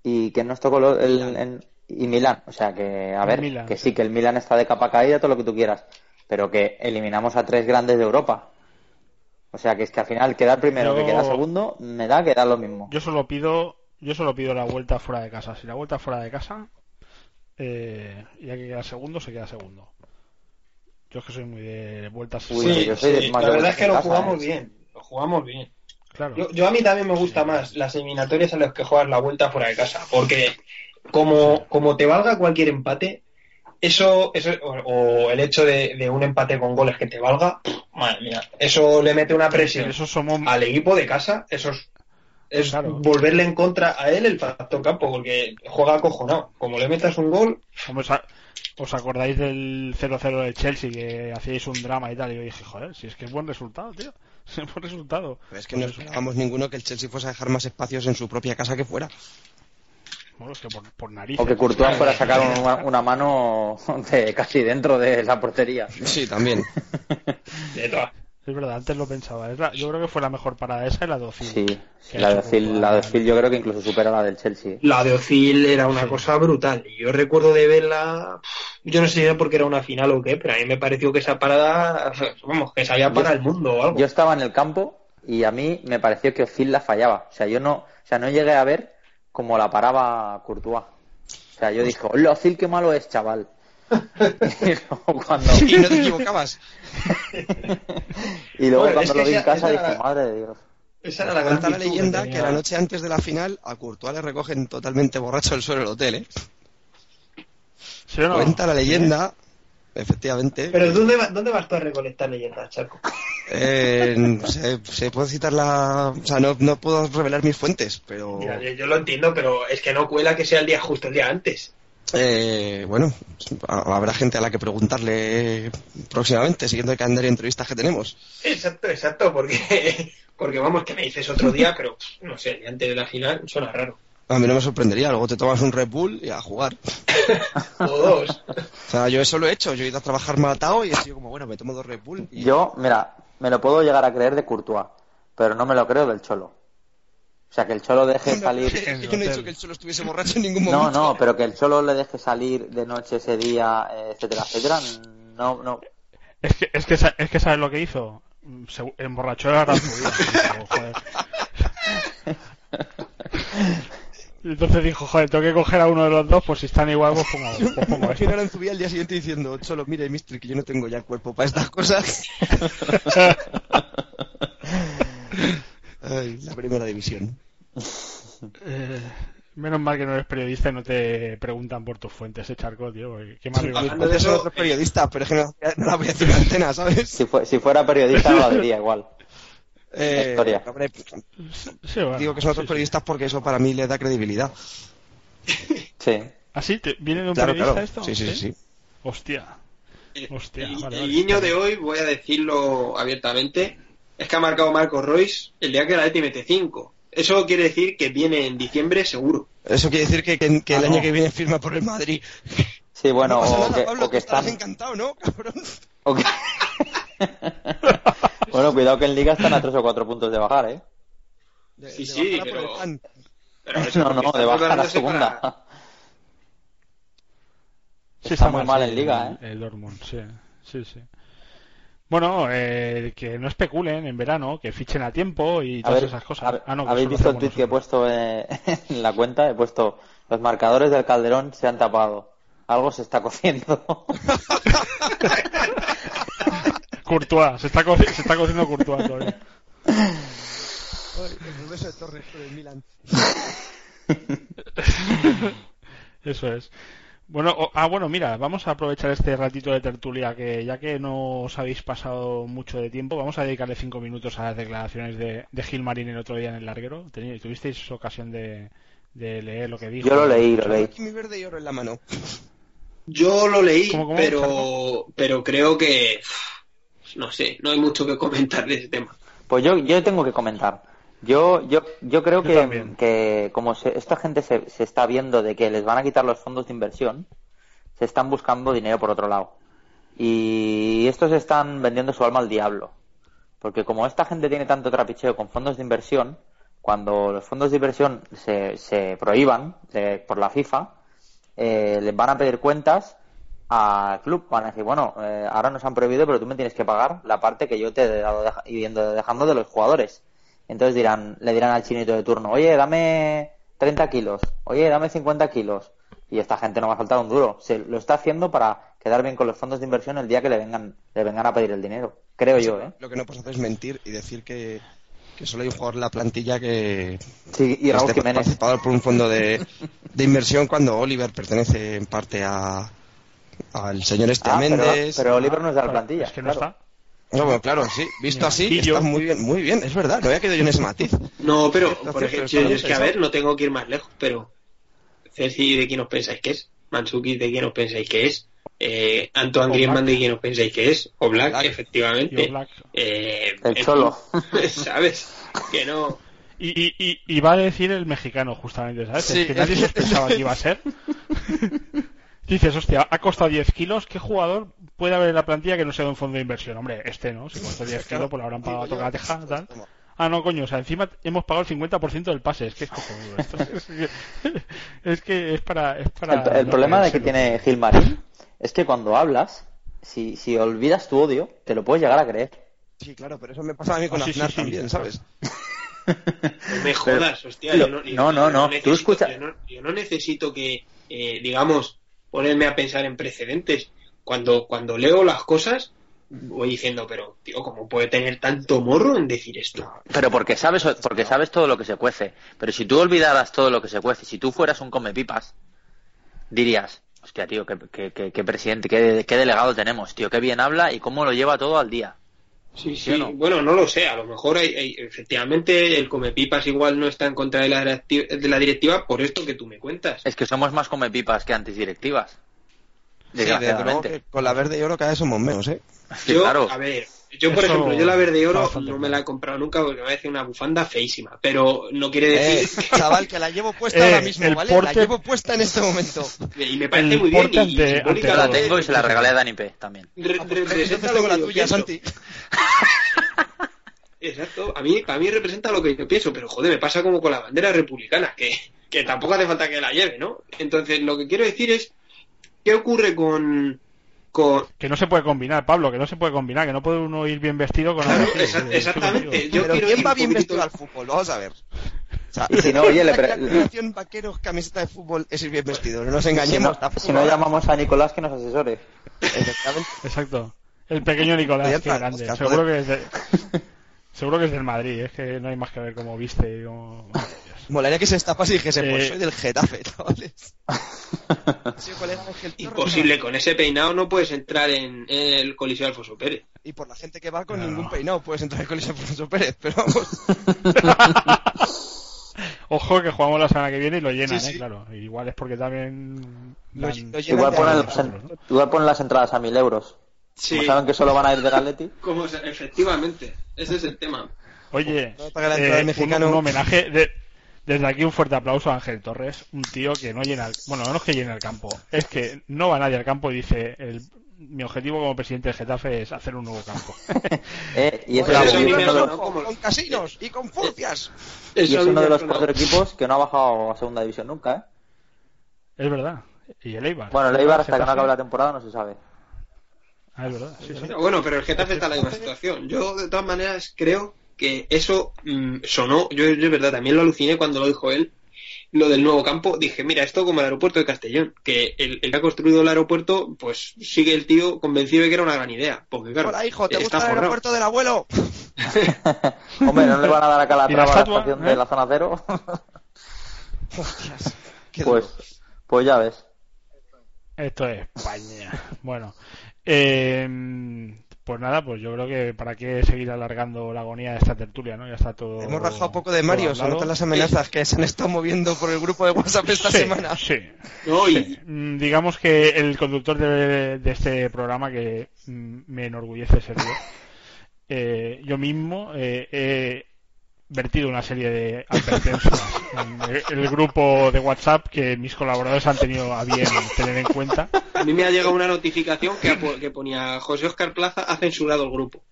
y ¿quién nos tocó el, y Milán. O sea que, a ver, Milan, que sí. que el Milán está de capa caída, todo lo que tú quieras, pero que eliminamos a tres grandes de Europa. O sea que es que al final quedar primero Yo- que quedar segundo me da que da lo mismo. Yo solo pido, yo solo pido la vuelta fuera de casa. Si la vuelta fuera de casa, eh, y hay que quedar segundo, se queda segundo. Yo es que soy muy de vueltas. Uy, Sí, yo soy sí, la verdad es que lo casa, jugamos ¿eh? bien. Lo jugamos bien. Claro. Yo, yo a mí también me gusta más las eliminatorias a las que juegas la vuelta fuera de casa, porque como, como te valga cualquier empate, eso, eso o, o el hecho de, de un empate con goles que te valga, pff, madre mía, eso le mete una presión Eso somos. al equipo de casa, eso es, es Claro. volverle en contra a él el factor campo, porque juega acojonado. Como le metas un gol, Hombre, ¿Os, a- os acordáis del 0-0 de Chelsea que hacíais un drama y tal? Y yo dije, joder, si es que es buen resultado, tío. Es buen resultado. Pero es que no esperábamos ninguno que el Chelsea fuese a dejar más espacios en su propia casa que fuera. Bueno, es que por, por narices. O que Courtois fuera a sacar una, una mano de casi dentro de la portería. Sí, también. de todas. Es verdad, antes lo pensaba. Es la- yo creo que fue la mejor parada esa y la de Ozil. Sí, la de Courtois. la de Ozil yo creo que incluso supera la del Chelsea. La de Ozil era una Sí. cosa brutal. Y Yo recuerdo de verla, yo no sé si era porque era una final o qué, pero a mí me pareció que esa parada, vamos, que salía para el mundo o algo. Yo estaba en el campo y a mí me pareció que Ozil la fallaba. O sea, yo no, o sea, no llegué a ver cómo la paraba Courtois. O sea, yo dije, hola, Ozil, qué malo es, chaval. y luego cuando, Y no te equivocabas. y luego Bueno, cuando es que lo vi en casa dije, madre de Dios. Esa era la gran Cuenta la leyenda tenía. que la noche antes de la final a Courtois le recogen totalmente borracho el suelo del hotel, ¿eh? ¿Sí o no? Cuenta la leyenda, efectivamente. Pero ¿dónde, va- ¿dónde vas tú a recolectar leyendas, Chaco? Eh, se, se puede citar la... O sea, no, no puedo revelar mis fuentes, pero... Mira, yo- lo entiendo, pero es que no cuela que sea el día justo el día antes. Eh, bueno, ha- habrá gente a la que preguntarle próximamente, siguiendo el calendario de entrevistas que tenemos. Exacto, exacto, porque, porque vamos, que me dices otro día, pero no sé, antes de la final suena raro. A mí no me sorprendería, luego te tomas un Red Bull y a jugar. O dos. O sea, yo eso lo he hecho, yo he ido a trabajar matado y he sido como, bueno, me tomo dos Red Bull y... Yo, mira, me lo puedo llegar a creer de Courtois, pero no me lo creo del Cholo. O sea, que el Cholo deje salir... Yo no he dicho que el Cholo estuviese borracho en ningún No, momento. no, pero que el Cholo le deje salir de noche ese día, eh, etcétera, etcétera, no, no. Es que, es que, es que ¿sabes lo que hizo? Se emborrachó a Rasputin. Y entonces dijo, joder, tengo que coger a uno de los dos, pues si están igual, pues pongo, pues Me pongo imagino este. a Aranzubía al día siguiente diciendo, Cholo, mire, mister, que yo no tengo ya cuerpo para estas cosas. Ay, la primera división. Eh, menos mal que no eres periodista y no te preguntan por tus fuentes, ese charco, tío. Qué mal Hablando de eso, otros periodistas, pero es que no, no la voy a decir en antena, ¿sabes? Si, fue- si fuera periodista lo diría igual. Eh, historia. hombre, Sí, bueno, digo que son otros sí, sí. periodistas porque eso para mí le da credibilidad. Sí. ¿Ah, sí? ¿Te- ¿Viene de un Claro, periodista claro. esto? Sí, sí, sí. sí. Hostia. Hostia, Y- vale, el vale. guiño de hoy, voy a decirlo abiertamente, es que ha marcado Marco Royce el día que la Leti mete 5. Eso quiere decir que viene en diciembre seguro. Eso quiere decir que, que- que el Ah, año no. que viene firma por el Madrid. Sí, bueno, no o, nada, que, Pablo, o que están... encantado, ¿no? Cabrón. o que- Bueno, cuidado que en Liga están a tres o cuatro puntos de bajar, ¿eh? De- Sí, de sí, pero- eso No, no, de bajar a segunda. para- Sí, Está muy mal en Liga, el- El Dortmund, sí. Sí, sí. Bueno, eh, que no especulen en verano, que fichen a tiempo y A todas ver, esas cosas. ver, Ah, no, ¿habéis visto el tweet que he puesto eh, en la cuenta? He puesto, los marcadores del Calderón se han tapado. Algo se está cociendo. Courtois, se está, coci- se está cociendo Courtois todavía. El beso de Torres por el Milan. Eso es. Bueno, o- ah, bueno, mira, vamos a aprovechar este ratito de tertulia que ya que no os habéis pasado mucho de tiempo, vamos a dedicarle cinco minutos a las declaraciones de, de Gil Marín el otro día en el larguero. ¿Tuvisteis ocasión de, de leer lo que dijo? Yo lo leí, lo leí. Aquí mi verde y oro en la mano. Yo lo leí, ¿Cómo, cómo, pero, pero creo que, no sé, no hay mucho que comentar de ese tema. Pues yo, yo tengo que comentar. Yo, yo, yo creo Yo que, que como se- esta gente se, se está viendo de que les van a quitar los fondos de inversión, se están buscando dinero por otro lado. Y estos están vendiendo su alma al diablo. Porque como esta gente tiene tanto trapicheo con fondos de inversión, cuando los fondos de inversión se, se prohíban de- por la FIFA, eh, les van a pedir cuentas al club. Van a decir, bueno, eh, ahora nos han prohibido, pero tú me tienes que pagar la parte que yo te he dado deja- yendo dejando de los jugadores. Entonces dirán, le dirán al chinito de turno, oye, dame 30 kilos, oye, dame 50 kilos. Y esta gente no va a faltar un duro. Se lo está haciendo para quedar bien con los fondos de inversión el día que le vengan, le vengan a pedir el dinero. Creo yo, ¿eh? Lo que no puedes hacer es mentir y decir que, que solo hay un jugador en la plantilla que Sí, y Raúl esté Jiménez. participado por un fondo de, de inversión cuando Oliver pertenece en parte a al señor este Ah, pero, Méndez. pero Oliver no es de la plantilla. Es que no claro. está. No, bueno, claro, sí. Visto así, está muy bien, muy bien, es verdad. No había quedado yo en ese matiz. No, pero, Entonces, por ejemplo, pero es que a ver, no tengo que ir más lejos, pero Ceci, ¿de quién os pensáis que es? Mansuki, ¿de quién os pensáis que es? Eh, Antoine. Griezmann, ¿de quién os pensáis que es? O Black, efectivamente. Eh, El Cholo. ¿Sabes? Que no. Y, y, y, y va a decir el mexicano, justamente, ¿sabes? Sí, es que nadie sospechaba que iba a ser. Dices, hostia, ha costado 10 kilos. ¿Qué jugador puede haber en la plantilla que no sea de un fondo de inversión? Hombre, este, ¿no? Si costó 10 kilos, pues lo habrán pagado a tocar la teja, tal. Ah, no, coño, o sea, encima hemos pagado el 50% del pase. Es que es cojonudo esto. Es que es, que es para. Es para El, el no problema de que tiene Gilmarín es que cuando hablas, si, si olvidas tu odio, te lo puedes llegar a creer. Sí, claro, pero eso me pasa a mí con Ah, sí, sí, Aznar sí. también, ¿sabes? No me jodas, hostia. yo no, yo- no, no, no, tú escucha- Yo no, yo no necesito que, eh, digamos, ponerme a pensar en precedentes. Cuando, cuando leo las cosas, voy diciendo, pero, tío, ¿cómo puede tener tanto morro en decir esto? Pero porque sabes, porque sabes todo lo que se cuece. Pero si tú olvidaras todo lo que se cuece, si tú fueras un comepipas, dirías, hostia, tío, qué, qué- qué- qué presidente, qué, qué delegado tenemos, tío, qué bien habla y cómo lo lleva todo al día. Sí, ¿Sí no? Bueno, no lo sé. A lo mejor hay, hay- efectivamente el Comepipas igual no está en contra de la, de la directiva por esto que tú me cuentas. Es que somos más comepipas que antes directivas. Sí, desde luego Desgraciadamente. que con la verde y oro cada vez somos menos, ¿eh? Sí, yo, claro. a ver, yo por ejemplo, yo la verde y oro no me la he comprado nunca porque me parece una bufanda feísima. Pero no quiere Eh, decir chaval, que la llevo puesta Eh, ahora mismo, ¿vale? La llevo puesta en este momento. y me parece el muy bien. Y, y ante- simbólicamente ante La tengo y se la regalé a Dani P también. re- re- representa entonces lo tengo que la yo tuya, pienso. Santi. Exacto, a mí, a mí representa lo que yo pienso, pero joder, me pasa como con la bandera republicana, que, que tampoco hace falta que la lleve, ¿no? Entonces, lo que quiero decir es, ¿qué ocurre con, con, Que no se puede combinar, Pablo, que no se puede combinar, que no puede uno ir bien vestido con Claro, algo así, exa- que- exactamente. Yo Pero quiero ¿quién ir va bien poquito- vestido al fútbol? Vamos a ver. O sea, Y si no, oye, le la pre- combinación vaqueros, camiseta de fútbol es ir bien vestido. No nos Si engañemos. no, tampoco si no llamamos a Nicolás que nos asesore. Exacto. El pequeño Nicolás, para grande. Seguro que es de... Seguro que es del Madrid, es que no hay más que ver cómo viste y cómo... Molaría que se destapase y dijese, pues Eh, soy del Getafe, chavales. Imposible, con ese peinado no puedes entrar en el Coliseo Alfonso Pérez. Y por la gente que va con No. ningún peinado puedes entrar en Coliseo Alfonso Pérez, pero vamos. Ojo que jugamos la semana que viene y lo llenan, Sí, ¿eh? sí. Claro. Igual es porque también... Lo- lo Igual ponen, amor. nosotros, ¿no? igual ponen las entradas a mil euros. Sí, Como saben que solo van a ir de como se- efectivamente, ese es el tema. Oye, eh, un, un homenaje de, Desde aquí un fuerte aplauso a Ángel Torres, un tío que no llena el, bueno, no es que llene el campo, es que no va nadie al campo y dice, el, mi objetivo como presidente de Getafe es hacer un nuevo campo. Eh, y es, Oye, Eso eso a mí me no, sonó con- como- con casinos y con furcias. y es uno de los cuatro equipos que no ha bajado a segunda división nunca, ¿eh? es verdad. Y el Eibar. Bueno, el Eibar hasta que no acabe la temporada no se sabe. Ah, es verdad, sí, sí. Bueno, pero el Getafe está en la misma situación. Yo, de todas maneras, creo que eso mm, sonó. Yo, yo, es verdad, también lo aluciné cuando lo dijo él. Lo del nuevo campo, dije, mira, esto como el aeropuerto de Castellón, que el, el que ha construido el aeropuerto, pues sigue el tío convencido de que era una gran idea. Porque claro, Hola, hijo, ¿te gusta el forrado. aeropuerto del abuelo? Hombre, ¿no le van a dar a ¿Y Calatrava la la estatua, estación eh? de la zona cero? Hostias, qué pues, duro. pues ya ves. Esto es España. Bueno, eh, pues nada, pues yo creo que para qué seguir alargando la agonía de esta tertulia, ¿no? Ya está todo. Hemos rajado un poco de Mario, se notan las amenazas que se han estado moviendo por el grupo de WhatsApp esta Sí, semana. Sí, Sí. Mm, Digamos que el conductor de, de este programa, que mm, me enorgullece ser yo, eh, yo mismo eh, he vertido una serie de advertencias en el, grupo de WhatsApp que mis colaboradores han tenido a bien tener en cuenta. a mí me ha llegado una notificación que, que ponía José Oscar Plaza ha censurado el grupo.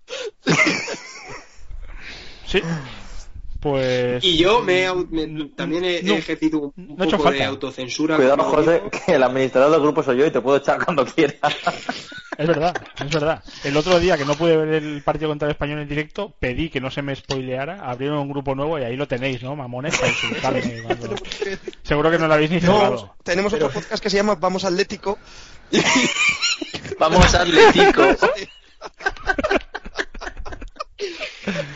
Sí, pues. Y yo me, he au- me- también he, he No, ejercido un, no poco de falta. autocensura. Cuidado, José, digo. que el administrador del grupo soy yo y te puedo echar cuando quiera. Es verdad, es verdad. El otro día que no pude ver el partido contra el español en directo, pedí que no se me spoileara, abrieron un grupo nuevo y ahí lo tenéis, ¿no? Mamones, para insultarme. cuando- Seguro que no lo habéis ni cerrado. Tenemos otro podcast que se llama Vamos Atlético. Vamos Atlético.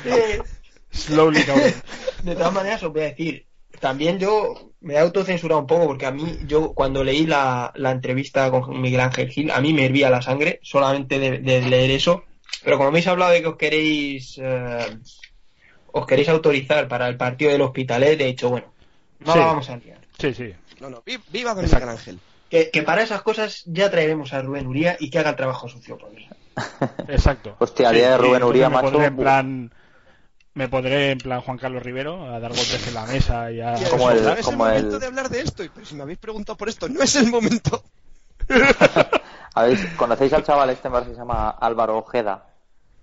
Slowly down. De todas maneras, os voy a decir, también yo me he autocensurado un poco porque a mí, yo cuando leí la, la entrevista con Miguel Ángel Gil, a mí me hervía la sangre solamente de, de leer eso. Pero como habéis hablado de que os queréis, eh, os queréis autorizar para el partido del Hospitalet, he dicho, bueno, no Sí. la vamos a liar. Sí, sí. No, no, vi- viva Exacto. Miguel Ángel. Que, que para esas cosas ya traeremos a Rubén Uría y que haga el trabajo sucio por mí. Exacto. Hostia, día de Rubén Uría, macho. en plan me pondré en plan Juan Carlos Rivero a dar golpes en la mesa y a Como el- es como el el- momento de hablar de esto. Y, Pero si me habéis preguntado por esto, no es el momento. ¿Habéis- ¿Conocéis al chaval este que se llama Álvaro Ojeda?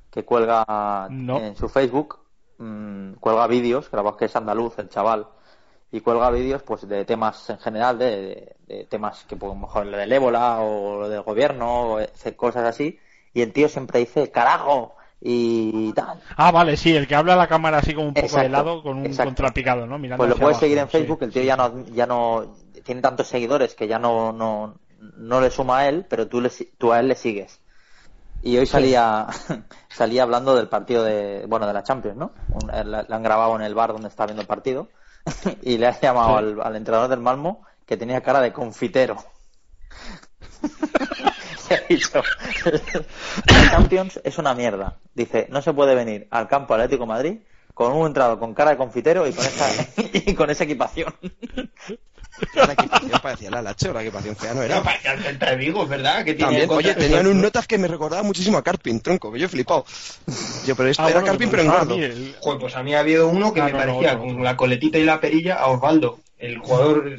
Que cuelga No. en su Facebook, mm, cuelga vídeos, grabados que es andaluz el chaval, y cuelga vídeos pues de temas en general, de, de- de temas que pues, mejor lo del ébola o lo del gobierno, o hace cosas así, y el tío siempre dice carajo y tal. Ah, vale, sí, el que habla a la cámara así como un poco Exacto, de lado con un exacto. contrapicado, ¿no? Mirando Pues lo puedes abajo, seguir en sí. Facebook, el tío ya no, ya no tiene tantos seguidores que ya no, no, no le suma a él, pero tú, le, si- tú a él le sigues. Y hoy salía, salía hablando del partido de, bueno, de la Champions, ¿no? Un- La, la han grabado en el bar donde está viendo el partido y le ha llamado Sí. al, al entrenador del Malmo que tenía cara de confitero. Ha dicho, la Champions es una mierda. Dice, no se puede venir al campo Atlético de Madrid con un entrenador con cara de confitero y con esa, y con esa equipación. La equipación parecía la lache, o la equipación fea no era. No, para el Celta de Vigo, ¿verdad? Que También, oye, tenían un notas que me recordaba muchísimo a Carpin, tronco, que yo he flipado. Yo, pero esto Ah, era bueno, Carpin, pero en gordo. el- Joder, pues a mí ha habido uno que Ah, me no, no, parecía con la coletita y la perilla a Osvaldo, el jugador.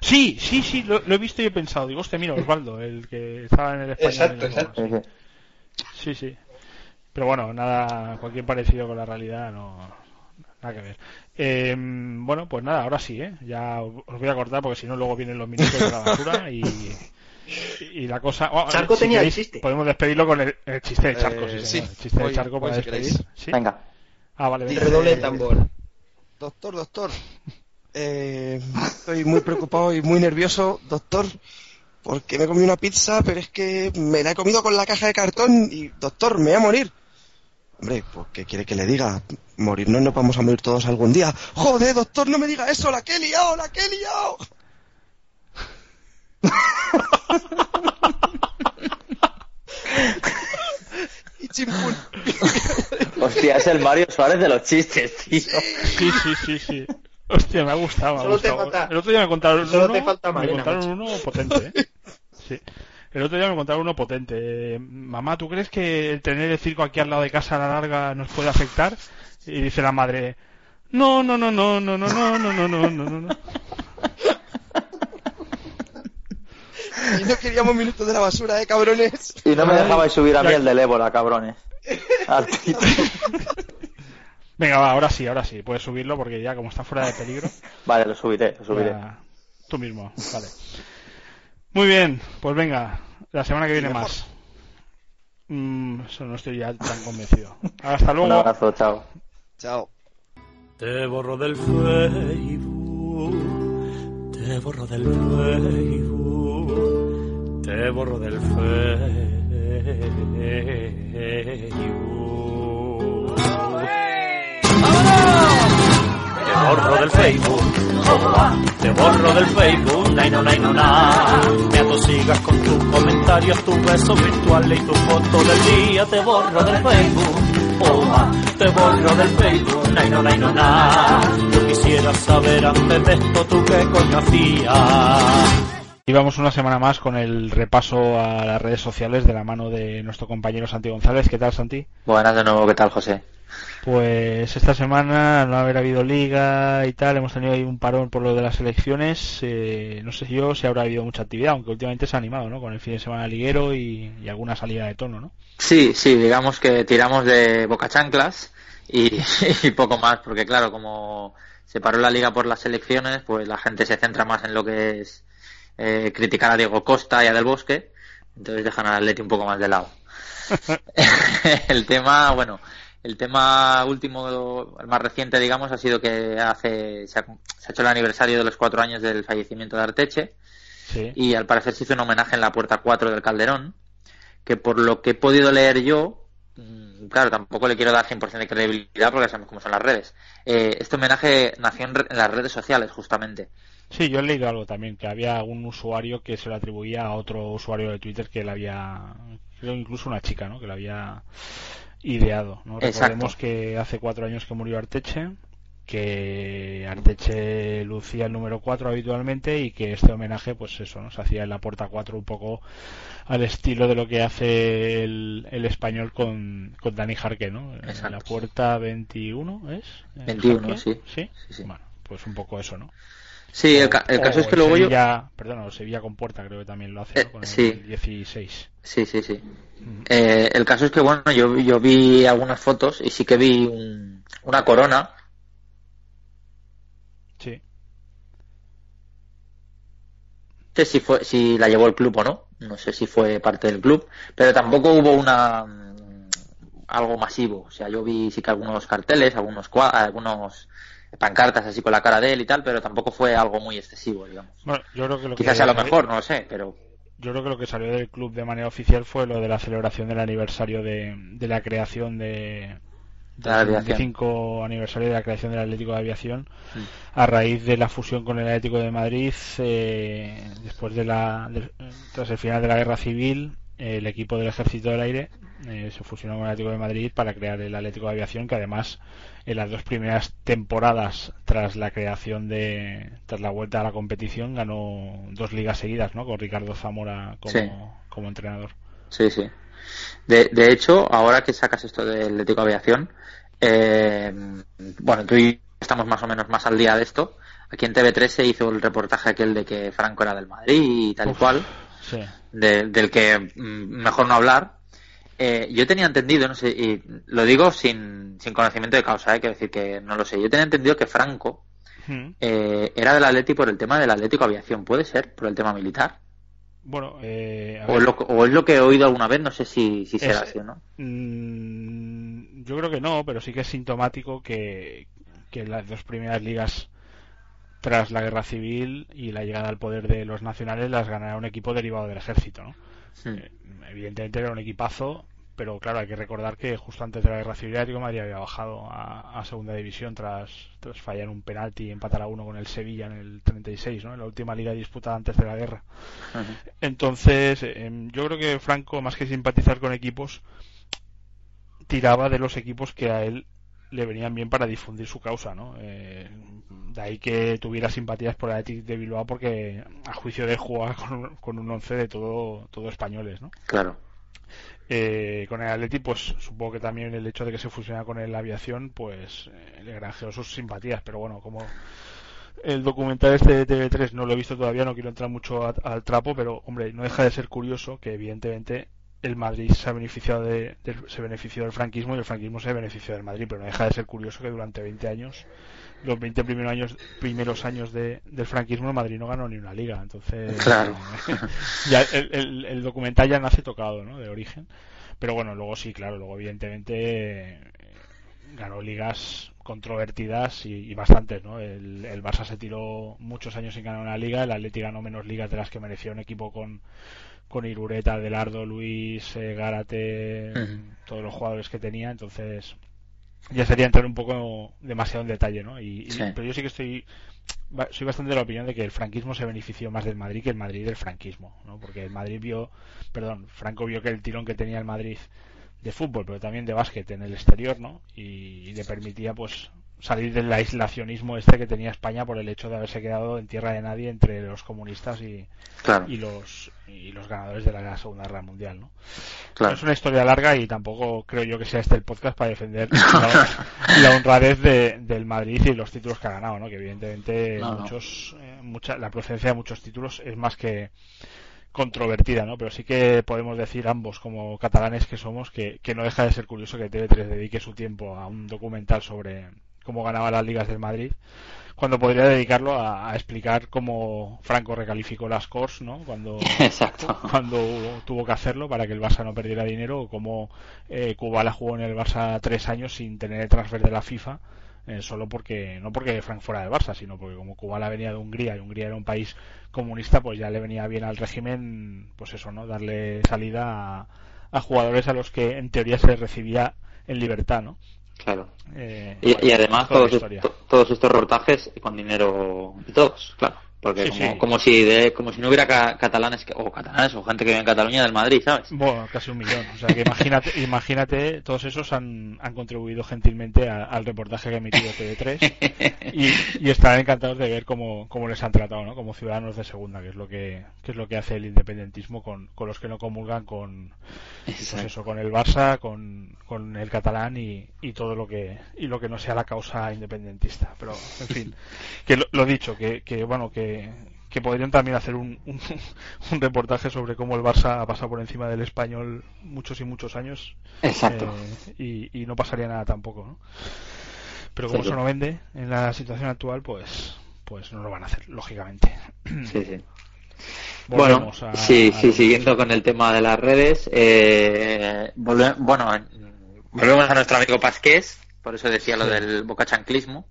Sí, sí, sí, lo, lo he visto y he pensado. Digo, hostia, mira, Osvaldo, el que estaba en el español. Exacto, exacto. Sí, sí. Pero bueno, nada, cualquier parecido con la realidad no. Nada que ver. Eh, bueno, pues nada, ahora sí, ¿eh? Ya os voy a cortar porque si no luego vienen los minutos de la basura y. Y la cosa. oh, Charco si tenía el queréis, chiste. Podemos despedirlo con el, el chiste de Charco, Eh, sí, sí. El chiste voy- de Charco voy para si despedir. ¿Sí? Venga. Ah, vale, venga. Redoble de tambor. Doctor, doctor, eh, estoy muy preocupado y muy nervioso, doctor, porque me he comido una pizza, pero es que me la he comido con la caja de cartón y, doctor, me voy a morir. Hombre, pues, ¿qué quiere que le diga? Morirnos nos vamos a morir todos algún día. Joder, doctor, no me diga eso, la que he liado, la que he liado. y chimpún. Hostia, es el Mario Suárez de los chistes, tío. Sí, sí, sí, sí. Hostia, me ha gustado, me ha Solo te gustado. falta- El otro día me contaron solo uno, te falta me contaron uno potente, ¿eh? Sí. El otro día me contaron uno potente. Eh, Mamá, ¿tú crees que el tener el circo aquí al lado de casa a la larga nos puede afectar? Y dice la madre, No, no, no, no, no, no, no, no, no, no, no, no. Y no queríamos minutos de la basura, eh, cabrones. Y no me dejabais subir a mí el del ébola, cabrones. Venga, va, ahora sí, ahora sí. Puedes subirlo porque ya como está fuera de peligro. Vale, lo subiré, lo subiré. ya- Tú mismo, vale. Muy bien, pues venga, la semana que viene más. Mm, eso no estoy ya tan convencido. Hasta Un luego. abrazo, chao. Chao. Te borro del Facebook, te borro del Facebook, te borro del Facebook. Borro del Facebook, te borro del Facebook, nay no, nay no, na. Me atosigas con tus comentarios, tus besos virtuales y tu foto del día. Te borro del Facebook, oh, te borro del Facebook, nay no, nay no, na. Yo quisiera saber antes de esto tú qué coño hacías. Y vamos una semana más con el repaso a las redes sociales de la mano de nuestro compañero Santi González. ¿Qué tal, Santi? Buenas de nuevo, ¿qué tal, José? Pues esta semana no haber habido liga y tal, hemos tenido ahí un parón por lo de las elecciones. eh, no sé yo si habrá habido mucha actividad, aunque últimamente se ha animado, ¿no? Con el fin de semana liguero y, y alguna salida de tono, ¿no? Sí, sí, digamos que tiramos de boca chanclas y, y poco más, porque claro, como se paró la liga por las elecciones, pues la gente se centra más en lo que es eh, criticar a Diego Costa y a Del Bosque, entonces dejan al Atleti un poco más de lado. el tema, bueno, el tema último, el más reciente, digamos, ha sido que hace se ha, se ha hecho el aniversario de los cuatro años del fallecimiento de Arteche Sí. y al parecer se hizo un homenaje en la puerta 4 del Calderón, que por lo que he podido leer yo, mm, claro, tampoco le quiero dar 100% de credibilidad porque sabemos cómo son las redes. Eh, este homenaje nació en, re- en las redes sociales, justamente. Sí, yo he leído algo también, que había algún usuario que se lo atribuía a otro usuario de Twitter que le había, creo incluso una chica, ¿no? Que lo había ideado, ¿no? Exacto. Recordemos que hace cuatro años que murió Arteche, que Arteche lucía el número 4 habitualmente y que este homenaje, pues eso, ¿no? Se hacía en la puerta 4 un poco al estilo de lo que hace el, el español con, con Dani Jarque, ¿no? En la puerta 21, ¿es? Eh, 21, Jarque? sí. ¿Sí? Sí, sí. Bueno, pues un poco eso, ¿no? Sí, el, ca- el caso es que el luego yo... Sevilla, Perdón, o Sevilla con puerta creo que también lo hace, Eh, ¿no? Con el sí. 16. Sí, sí, sí. Ujú. Eh, el caso es que, bueno, yo, yo vi algunas fotos y sí que vi un- una corona Sí. No sé si fue, si la llevó el club o no, no sé si fue parte del club, pero tampoco hubo una mm, algo masivo. O sea, yo vi sí que algunos carteles, algunos algunos pancartas así con la cara de él y tal, pero tampoco fue algo muy excesivo, digamos. Bueno, yo creo que lo Quizás que sea lo mejor, no lo sé, pero Yo creo que lo que salió del club de manera oficial fue lo de la celebración del aniversario de, de la creación de, del aviación. 25 aniversario de la creación del Atlético de Aviación a raíz de la fusión con el Atlético de Madrid eh, después de la de- tras el final de la guerra civil el equipo del Ejército del Aire eh, se fusionó con el Atlético de Madrid para crear el Atlético de Aviación que además en las dos primeras temporadas tras la creación de tras la vuelta a la competición ganó dos ligas seguidas no con Ricardo Zamora como, Sí. como entrenador sí, sí. De, de hecho, ahora que sacas esto del Atlético de Aviación, eh, bueno, tú y yo estamos más o menos más al día de esto. Aquí en TV3 se hizo el reportaje aquel de que Franco era del Madrid y tal y cual. sí de- del que mm, mejor no hablar. Eh, yo tenía entendido, no sé, y lo digo sin, sin conocimiento de causa, eh, quiero decir que no lo sé. Yo tenía entendido que Franco Mm. eh, era del Atleti por el tema del Atlético Aviación, ¿puede ser? Por el tema militar. bueno eh, O lo, o es lo que he oído alguna vez, no sé si, si será Es- así o no. Mm, yo creo que no, pero sí que es sintomático que, que las dos primeras ligas tras la guerra civil y la llegada al poder de los nacionales las ganará un equipo derivado del ejército, ¿no? Hmm. Eh, Evidentemente era un equipazo, pero claro, hay que recordar que justo antes de la guerra civil Atlético de Madrid había bajado a, a segunda división tras, tras fallar un penalti y empatar a uno con el Sevilla en el 36, ¿no? En la última liga disputada antes de la guerra. Entonces, em, yo creo que Franco, más que simpatizar con equipos, tiraba de los equipos que a él le venían bien para difundir su causa, ¿no? Eh, de ahí que tuviera simpatías por el Athletic de Bilbao porque a juicio de él jugaba con, un- con un once de todo, todo españoles, ¿no? Claro. Eh, con el Atleti, pues supongo que también el hecho de que se fusiona con la aviación, pues eh, le granjeó sus simpatías. Pero bueno, como el documental este de TV3 no lo he visto todavía, no quiero entrar mucho al trapo, pero hombre, no deja de ser curioso que evidentemente el Madrid se ha beneficiado de, se benefició del franquismo y el franquismo se benefició del Madrid, pero no deja de ser curioso que durante 20 años, los 20 primeros años, primeros años de, del franquismo, Madrid no ganó ni una liga. Entonces, claro. ya el, el, documental ya nace tocado, ¿no? De origen. Pero bueno, luego sí, claro, luego evidentemente ganó ligas controvertidas y, y bastantes, ¿no? El, el, Barça se tiró muchos años sin ganar una liga, el Atleti ganó menos ligas de las que mereció un equipo con con Irureta, Adelardo, Luis, eh, Gárate, todos los jugadores que tenía, entonces ya sería entrar un poco demasiado en detalle, ¿no? Y, pero yo sí que estoy soy bastante de la opinión de que el franquismo se benefició más del Madrid que el Madrid del franquismo, ¿no? Porque el Madrid vio, perdón, Franco vio que el tirón que tenía el Madrid de fútbol, pero también de básquet en el exterior, ¿no? Y, y le permitía, pues, salir del aislacionismo este que tenía España por el hecho de haberse quedado en tierra de nadie entre los comunistas y, y los y los ganadores de la Segunda Guerra Mundial, ¿no? Es una historia larga y tampoco creo yo que sea este el podcast para defender la, honradez de, del Madrid y los títulos que ha ganado, ¿no? Que evidentemente muchos eh, mucha, la procedencia de muchos títulos es más que controvertida, ¿no? Pero sí que podemos decir ambos, como catalanes que somos, que, que no deja de ser curioso que TV3 dedique su tiempo a un documental sobre, cómo ganaba las ligas del Madrid, cuando podría dedicarlo a, explicar cómo Franco recalificó las cores, ¿no? Cuando, cuando tuvo que hacerlo para que el Barça no perdiera dinero, o cómo eh, Kubala jugó en el Barça tres años sin tener el transfer de la FIFA. Eh, solo porque no porque Frank fuera del Barça sino porque como Kubala venía de Hungría y Hungría era un país comunista pues ya le venía bien al régimen pues eso no darle salida a, a jugadores a los que en teoría se recibía en libertad no Claro. Eh, y, además todos, todos estos reportajes con dinero de todos, claro. Porque como, como, si de, como si no hubiera catalanes que, o catalanes o gente que vive en Cataluña del Madrid, ¿sabes? Bueno, casi un millón. O sea que imagínate, imagínate todos esos han, han contribuido gentilmente al reportaje que ha emitido TV3 y, y, estarán encantados de ver cómo, cómo les han tratado, ¿no? Como ciudadanos de segunda, que es lo que, que es lo que hace el independentismo con, con los que no comulgan con, pues eso, con el Barça, con, con el catalán y, y todo lo que, y lo que no sea la causa independentista. Pero, en fin, que lo, lo dicho, que, que bueno, que que, podrían también hacer un, un, reportaje sobre cómo el Barça ha pasado por encima del español muchos y muchos años. Exacto. Eh, y, no pasaría nada tampoco, Pero como eso no vende en la situación actual, pues, pues no lo van a hacer, lógicamente. Sí, sí. bueno, sí, sí, siguiendo con el tema de las redes, eh, bueno, volvemos a nuestro amigo Pasqués, por eso decía lo del bocachanclismo,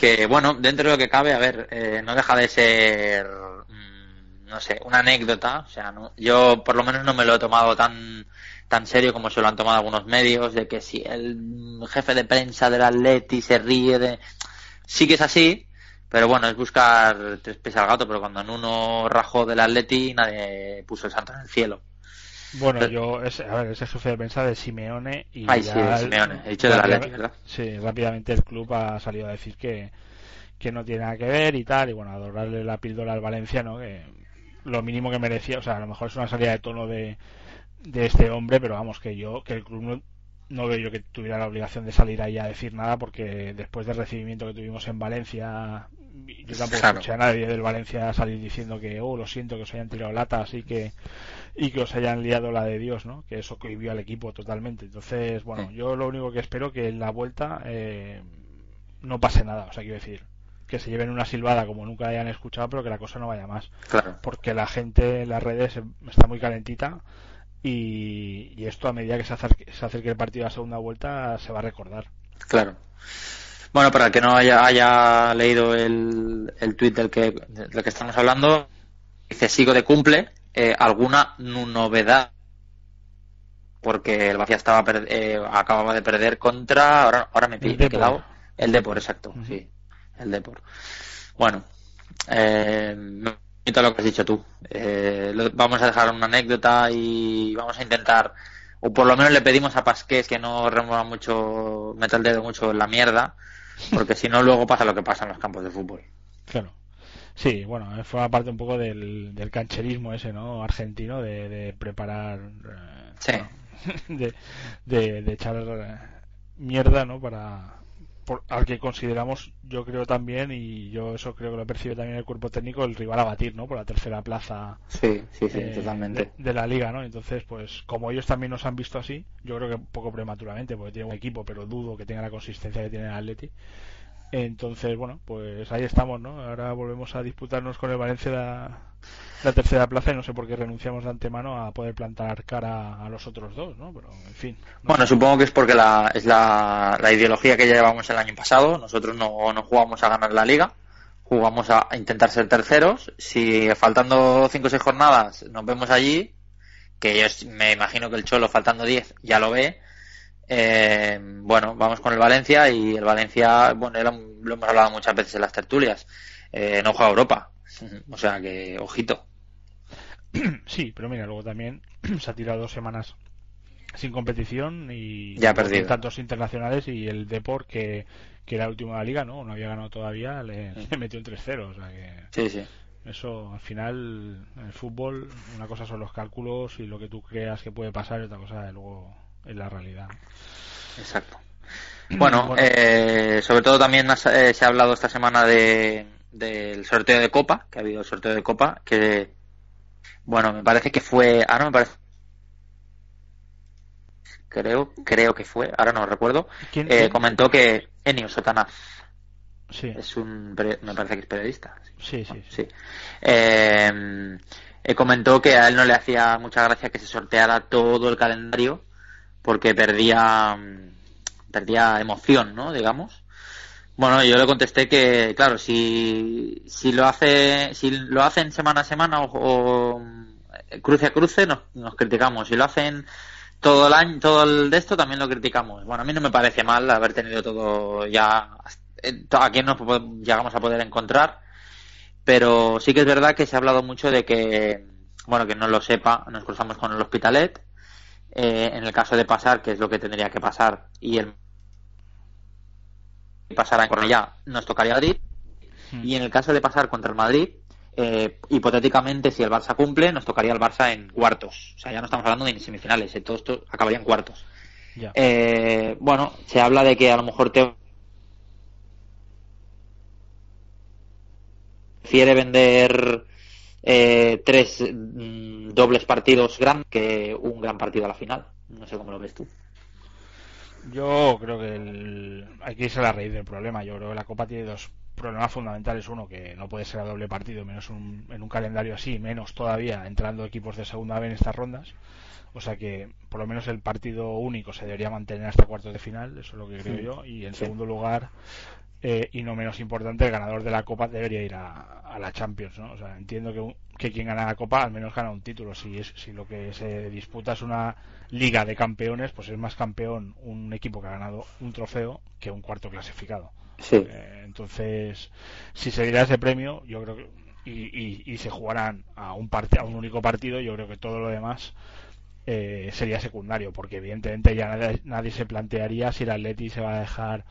que bueno, dentro de lo que cabe, a ver, eh, no deja de ser, mm, no sé, una anécdota, o sea, no, yo por lo menos no me lo he tomado tan tan serio como se lo han tomado algunos medios, de que si el jefe de prensa del Atleti se ríe de... Sí que es así, pero bueno, es buscar tres pies al gato, pero cuando en uno rajó del Atleti nadie puso el santo en el cielo. Bueno, yo, a ver, ese jefe de prensa de Simeone y Ay, sí, Simeone, he dicho de la ¿verdad? Sí, rápidamente el club ha salido a decir que, que no tiene nada que ver y tal, y bueno, a adorarle la píldora al valenciano, que lo mínimo que merecía, o sea, a lo mejor es una salida de tono de, de este hombre, pero vamos, que yo, que el club no, no veo yo que tuviera la obligación de salir ahí a decir nada, porque después del recibimiento que tuvimos en Valencia, yo tampoco escuché a nadie del Valencia salir diciendo que, oh, lo siento que os hayan tirado latas y que y que os hayan liado la de Dios, ¿no? Que eso cohibió al equipo totalmente. Entonces, bueno, yo lo único que espero que en la vuelta eh, no pase nada, o sea, quiero decir, que se lleven una silbada como nunca hayan escuchado, pero que la cosa no vaya más. Claro. Porque la gente en las redes está muy calentita y, esto a medida que se acerque, se acerque el partido a la segunda vuelta se va a recordar. Claro. Bueno, para el que no haya, haya leído el, el tuit del que, del que estamos hablando, dice sigo de cumple eh, alguna novedad porque el Vacía estaba eh, acababa de perder contra ahora ahora me he quedado el Depor exacto sí el Depor bueno eh, lo que has dicho tú eh, vamos a dejar una anécdota y vamos a intentar o por lo menos le pedimos a Pasqués que no remueva mucho meta el dedo mucho en la mierda porque si no luego pasa lo que pasa en los campos de fútbol claro Sí, bueno, eh, forma parte un poco del, del cancherismo ese, ¿no? Argentino, de, de preparar. eh, Sí. bueno, de, de, de echar eh, mierda, ¿no? Para. Por, al que consideramos, yo creo también, y yo eso creo que lo percibe también el cuerpo técnico, el rival a batir, ¿no? Por la tercera plaza Sí, sí, sí, eh, totalmente. de, de la liga, ¿no? Entonces, pues como ellos también nos han visto así, yo creo que un poco prematuramente, porque tiene un equipo, pero dudo que tenga la consistencia que tiene el Atleti. Entonces, bueno, pues ahí estamos, ¿no? Ahora volvemos a disputarnos con el Valencia la, la tercera plaza y no sé por qué renunciamos de antemano a poder plantar cara a los otros dos, ¿no? Pero, en fin. no Bueno, sé. supongo que es porque la, es la, la ideología que ya llevamos el año pasado. Nosotros no, no jugamos a ganar la liga, jugamos a intentar ser terceros. Si faltando 5 o 6 jornadas nos vemos allí, que yo me imagino que el Cholo faltando 10 ya lo ve, eh, bueno, vamos con el Valencia y el Valencia, bueno, lo, lo hemos hablado muchas veces en las tertulias, eh, no juega a Europa. O sea que, ojito. Sí, pero mira, luego también se ha tirado dos semanas sin competición y Ya perdido. tantos internacionales y el Deport que, que era el último de la liga, ¿no? No había ganado todavía, le, le metió un 3-0, o sea que Sí, sí. eso al final en el fútbol una cosa son los cálculos y lo que tú creas que puede pasar y otra cosa luego es la realidad. Exacto. Bueno, Bueno. eh, sobre todo también has- eh, se ha hablado esta semana de, del sorteo de Copa, que ha habido sorteo de Copa, que, bueno, me parece que fue, ah, no, me parece, creo, creo que fue, ahora no recuerdo, ¿Quién- eh, quién? comentó que Enio Sotanaz Sí, es un, me parece que es periodista, sí, sí. sí. sí. Eh, eh, comentó que a él no le hacía mucha gracia que se sorteara todo el calendario porque perdía perdía emoción, ¿no? Digamos. Bueno, yo le contesté que, claro, si, si lo hace si lo hacen semana a semana o, mm, cruce a cruce nos, nos criticamos. Si lo hacen todo el año, todo el de esto también lo criticamos. Bueno, a mí no me parece mal haber tenido todo ya eh, aquí nos llegamos a poder encontrar pero sí que es verdad que se ha hablado mucho de que, bueno, que no lo sepa, nos cruzamos con el Hospitalet. Eh, en el caso de pasar, que es lo que tendría que pasar, y el pasara en Cornellá, nos tocaría Madrid. Mm. Y en el caso de pasar contra el Madrid, eh, hipotéticamente, si el Barça cumple, nos tocaría el Barça en cuartos. O sea, ya no estamos hablando de semifinales, eh, todo esto acabaría en cuartos. Eh, bueno, se habla de que a lo mejor te prefiere vender eh, tres mm, dobles partidos grandes que un gran partido a la final. No sé cómo lo ves tú. Yo creo que el... hay que irse a la raíz del problema. Yo creo que la Copa tiene dos problemas fundamentales. Uno, que no puede ser a doble partido, menos un- en un calendario así, menos todavía entrando equipos de segunda vez en estas rondas. O sea que por lo menos el partido único se debería mantener hasta cuartos de final, eso es lo que creo Sí. yo. Y en Sí. segundo lugar, eh, y no menos importante, el ganador de la Copa debería ir a, a la Champions. ¿no? O sea, entiendo que, que quien gana la Copa al menos gana un título. Si, es, si lo que se disputa es una liga de campeones, pues es más campeón un equipo que ha ganado un trofeo que un cuarto clasificado. Sí, Eh, entonces, si se diera ese premio, yo creo que y, y, y se jugaran a un a un único partido, yo creo que todo lo demás eh, sería secundario, porque evidentemente ya nadie, nadie se plantearía si el Atleti se va a dejar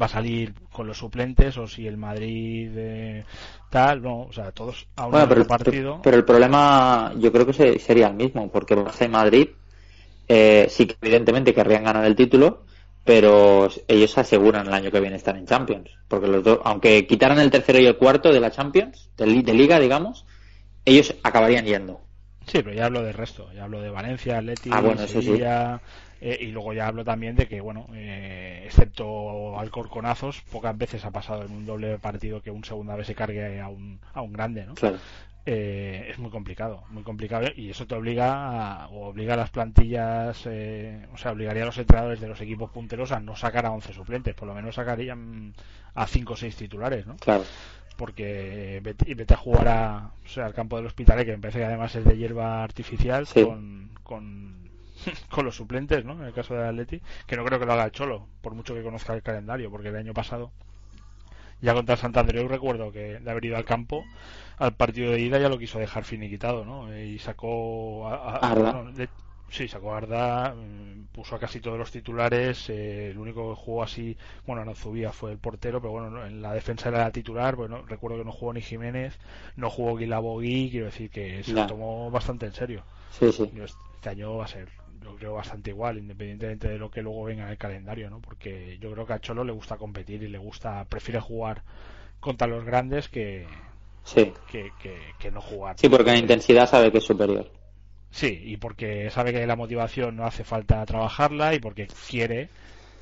va a salir con los suplentes o si el Madrid eh, tal, no, o sea, todos a un Bueno, pero, partido. pero el problema yo creo que se- sería el mismo, porque Barça y Madrid eh, sí que evidentemente querrían ganar el título, pero ellos se aseguran el año que viene estar en Champions, porque los dos, aunque quitaran el tercero y el cuarto de la Champions, de, de liga, digamos, ellos acabarían yendo. Sí, pero ya hablo del resto, ya hablo de Valencia, Atleti, Ah, bueno, eso sí. Eh, y luego ya hablo también de que, bueno, eh, excepto Alcorconazos, pocas veces ha pasado en un doble partido que un segunda vez se cargue a un, a un grande, ¿no? Claro. Eh, es muy complicado, muy complicado y eso te obliga a, o obliga a las plantillas, eh, o sea, obligaría a los entrenadores de los equipos punteros a no sacar a 11 suplentes, por lo menos sacarían a 5 o 6 titulares, ¿no? Claro. porque vete, y vete a jugar a, o sea, al campo del hospital que me parece que además es de hierba artificial Sí. con, con, con los suplentes, ¿no? En el caso del Atleti, que no creo que lo haga el Cholo, por mucho que conozca el calendario, porque el año pasado ya contra el Santander recuerdo que de haber ido al campo al partido de ida ya lo quiso dejar finiquitado, ¿no? Y sacó a, a- ¿verdad? bueno, de- Sí, se acuerda, mm, puso a casi todos los titulares. eh, el único que jugó así, bueno, no Zubía fue el portero, pero bueno, no, en la defensa era titular. Bueno, recuerdo que no jugó ni Jiménez, no jugó Guilabogui, quiero decir que se lo tomó bastante en serio. Sí, sí. Yo Este año va a ser, yo creo, bastante igual, independientemente de lo que luego venga en el calendario, ¿no? Porque yo creo que a Cholo le gusta competir y le gusta, prefiere jugar contra los grandes que, Sí. que, que, que no jugar. Sí, porque en intensidad sabe que es superior. Sí, y porque sabe que la motivación no hace falta trabajarla y porque quiere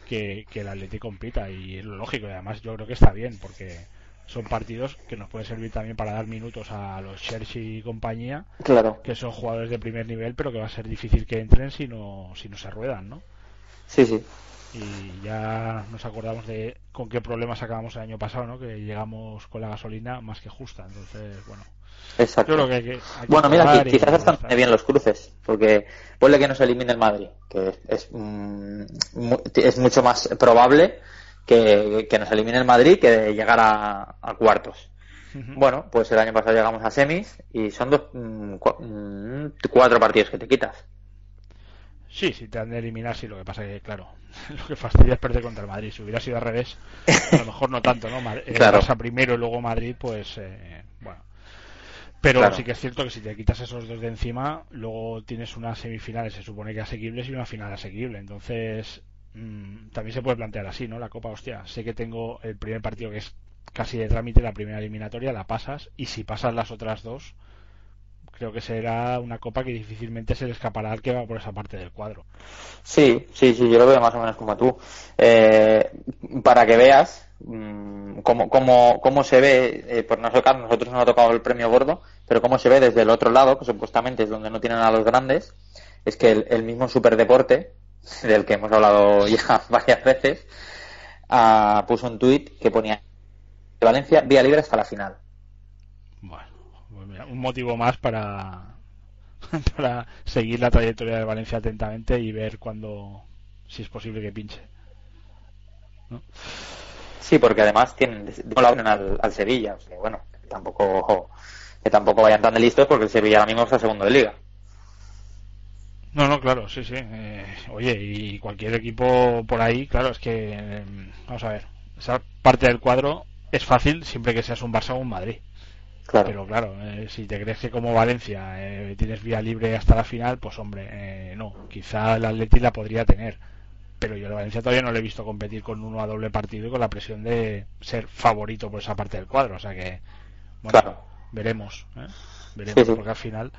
que, que el Atleti compita y es lo lógico y además yo creo que está bien porque son partidos que nos pueden servir también para dar minutos a los Chelsea y compañía Claro. que son jugadores de primer nivel pero que va a ser difícil que entren si no, si no se ruedan, ¿no? Sí, sí. Y ya nos acordamos de con qué problemas acabamos el año pasado, ¿no? Que llegamos con la gasolina más que justa, entonces, bueno, Exacto. yo creo que hay que... hay que Bueno, mira, quizás están está. bien los cruces, porque ponle que nos elimine el Madrid, que es, es, mm, es mucho más probable que, que nos elimine el Madrid que de llegar a, a cuartos. Bueno, pues el año pasado llegamos a semis y son dos, mm, mm, cuatro partidos que te quitas. Sí, sí, te han de eliminar, sí, lo que pasa es que, claro, lo que fastidia es perder contra el Madrid. Si hubiera sido al revés, a lo mejor no tanto, ¿no? Madrid, Claro. Barça primero y luego Madrid, pues, eh, bueno. Pero Claro. sí que es cierto que si te quitas esos dos de encima, luego tienes unas semifinales, se supone que asequibles, y una final asequible. Entonces, mm, también se puede plantear así, ¿no? La Copa, hostia, sé que tengo el primer partido que es casi de trámite, la primera eliminatoria, la pasas, y si pasas las otras dos, creo que será una copa que difícilmente se le escapará al que va por esa parte del cuadro. Sí, sí, sí, yo lo veo más o menos como tú. Eh, para que veas mm, cómo, cómo, cómo se ve, eh, por caso, nosotros no ha tocado el premio gordo, pero cómo se ve desde el otro lado, que supuestamente es donde no tienen a los grandes, es que el mismo superdeporte, del que hemos hablado ya varias veces, ah, puso un tuit que ponía Valencia vía libre hasta la final. Bueno, pues mira, un motivo más para, para seguir la trayectoria de Valencia atentamente y ver cuándo, si es posible que pinche. ¿no? Sí, porque además tienen, al, al Sevilla, o sea, bueno, que tampoco, que tampoco vayan tan de listos porque el Sevilla ahora mismo está segundo de liga. No, no, claro, sí, sí. Eh, oye, y cualquier equipo por ahí, claro, es que, eh, vamos a ver, esa parte del cuadro es fácil siempre que seas un Barça o un Madrid. Claro. Pero claro, eh, si te crees que como Valencia eh, tienes vía libre hasta la final, pues hombre, eh, no. Quizá el Atleti la podría tener. Pero yo de Valencia todavía no le he visto competir con uno a doble partido y con la presión de ser favorito por esa parte del cuadro. O sea que, bueno, Claro. veremos. ¿eh? Veremos, Sí, sí. porque al final,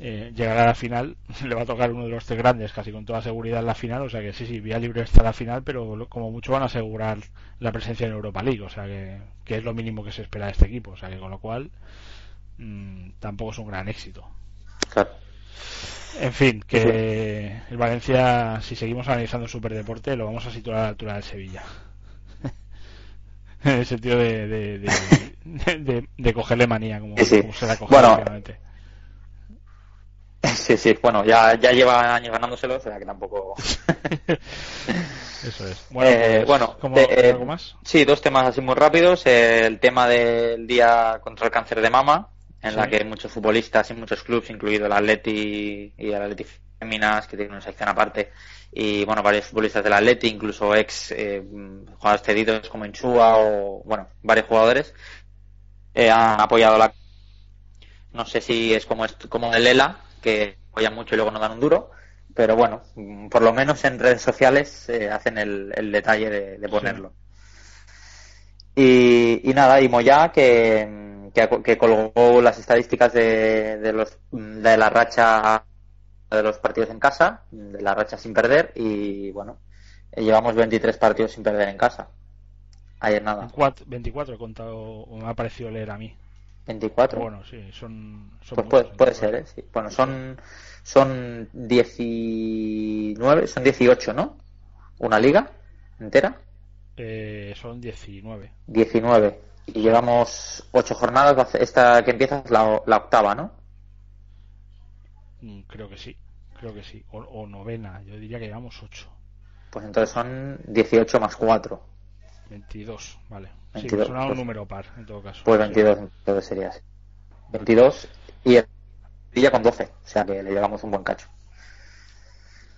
eh, llegará a la final, le va a tocar uno de los tres grandes casi con toda seguridad en la final. O sea que sí, sí, vía libre hasta la final, pero como mucho van a asegurar la presencia en Europa League. O sea que, que es lo mínimo que se espera de este equipo. O sea que con lo cual mm, tampoco es un gran éxito. Claro. En fin, que el Valencia, si seguimos analizando el superdeporte, lo vamos a situar a la altura del Sevilla. en el sentido de, de, de, de- de cogerle manía, como, Sí, sí. como se la coge Bueno. Sí, sí, bueno, ya, ya lleva años ganándoselo, o sea que tampoco. Eso es. Bueno, Eh, pues, bueno, ¿cómo- de- ¿algo más? Sí, dos temas así muy rápidos. Eh, el tema del día contra el cáncer de mama, en la que muchos futbolistas y muchos clubes, incluido el Atleti y el Atleti Féminas, que tiene una sección aparte, y bueno, varios futbolistas del Atleti, incluso ex eh, jugadores cedidos como Insúa o, bueno, varios jugadores, eh, han apoyado la. No sé si es como, como el ELA, que apoyan mucho y luego no dan un duro, pero bueno, por lo menos en redes sociales eh, hacen el, el detalle de, de ponerlo. Y, y nada, y Moya que, que, que colgó las estadísticas de, de, los, de la racha de los partidos en casa, de la racha sin perder, y bueno, llevamos 23 partidos sin perder en casa. Ayer nada, 24, 24 he contado, me ha parecido leer a mí. 24. Bueno, sí, son, son Pues puede, muchos, puede 24. ser, ¿eh? Sí. Bueno, son, son 19, son 18, ¿no? Una liga entera, Eh, son 19. 19. Y llevamos 8 jornadas, esta que empieza es la, la octava, ¿no? Mm, Creo que sí, creo que sí. O, o novena, yo diría que llevamos 8. Pues entonces son 18 más 4. 22, vale. Sí, 22, me suena un pues- número par, en todo caso. Pues Sí. 22 entonces sería así. 22 y el Villa con 12, o sea que le llevamos un buen cacho.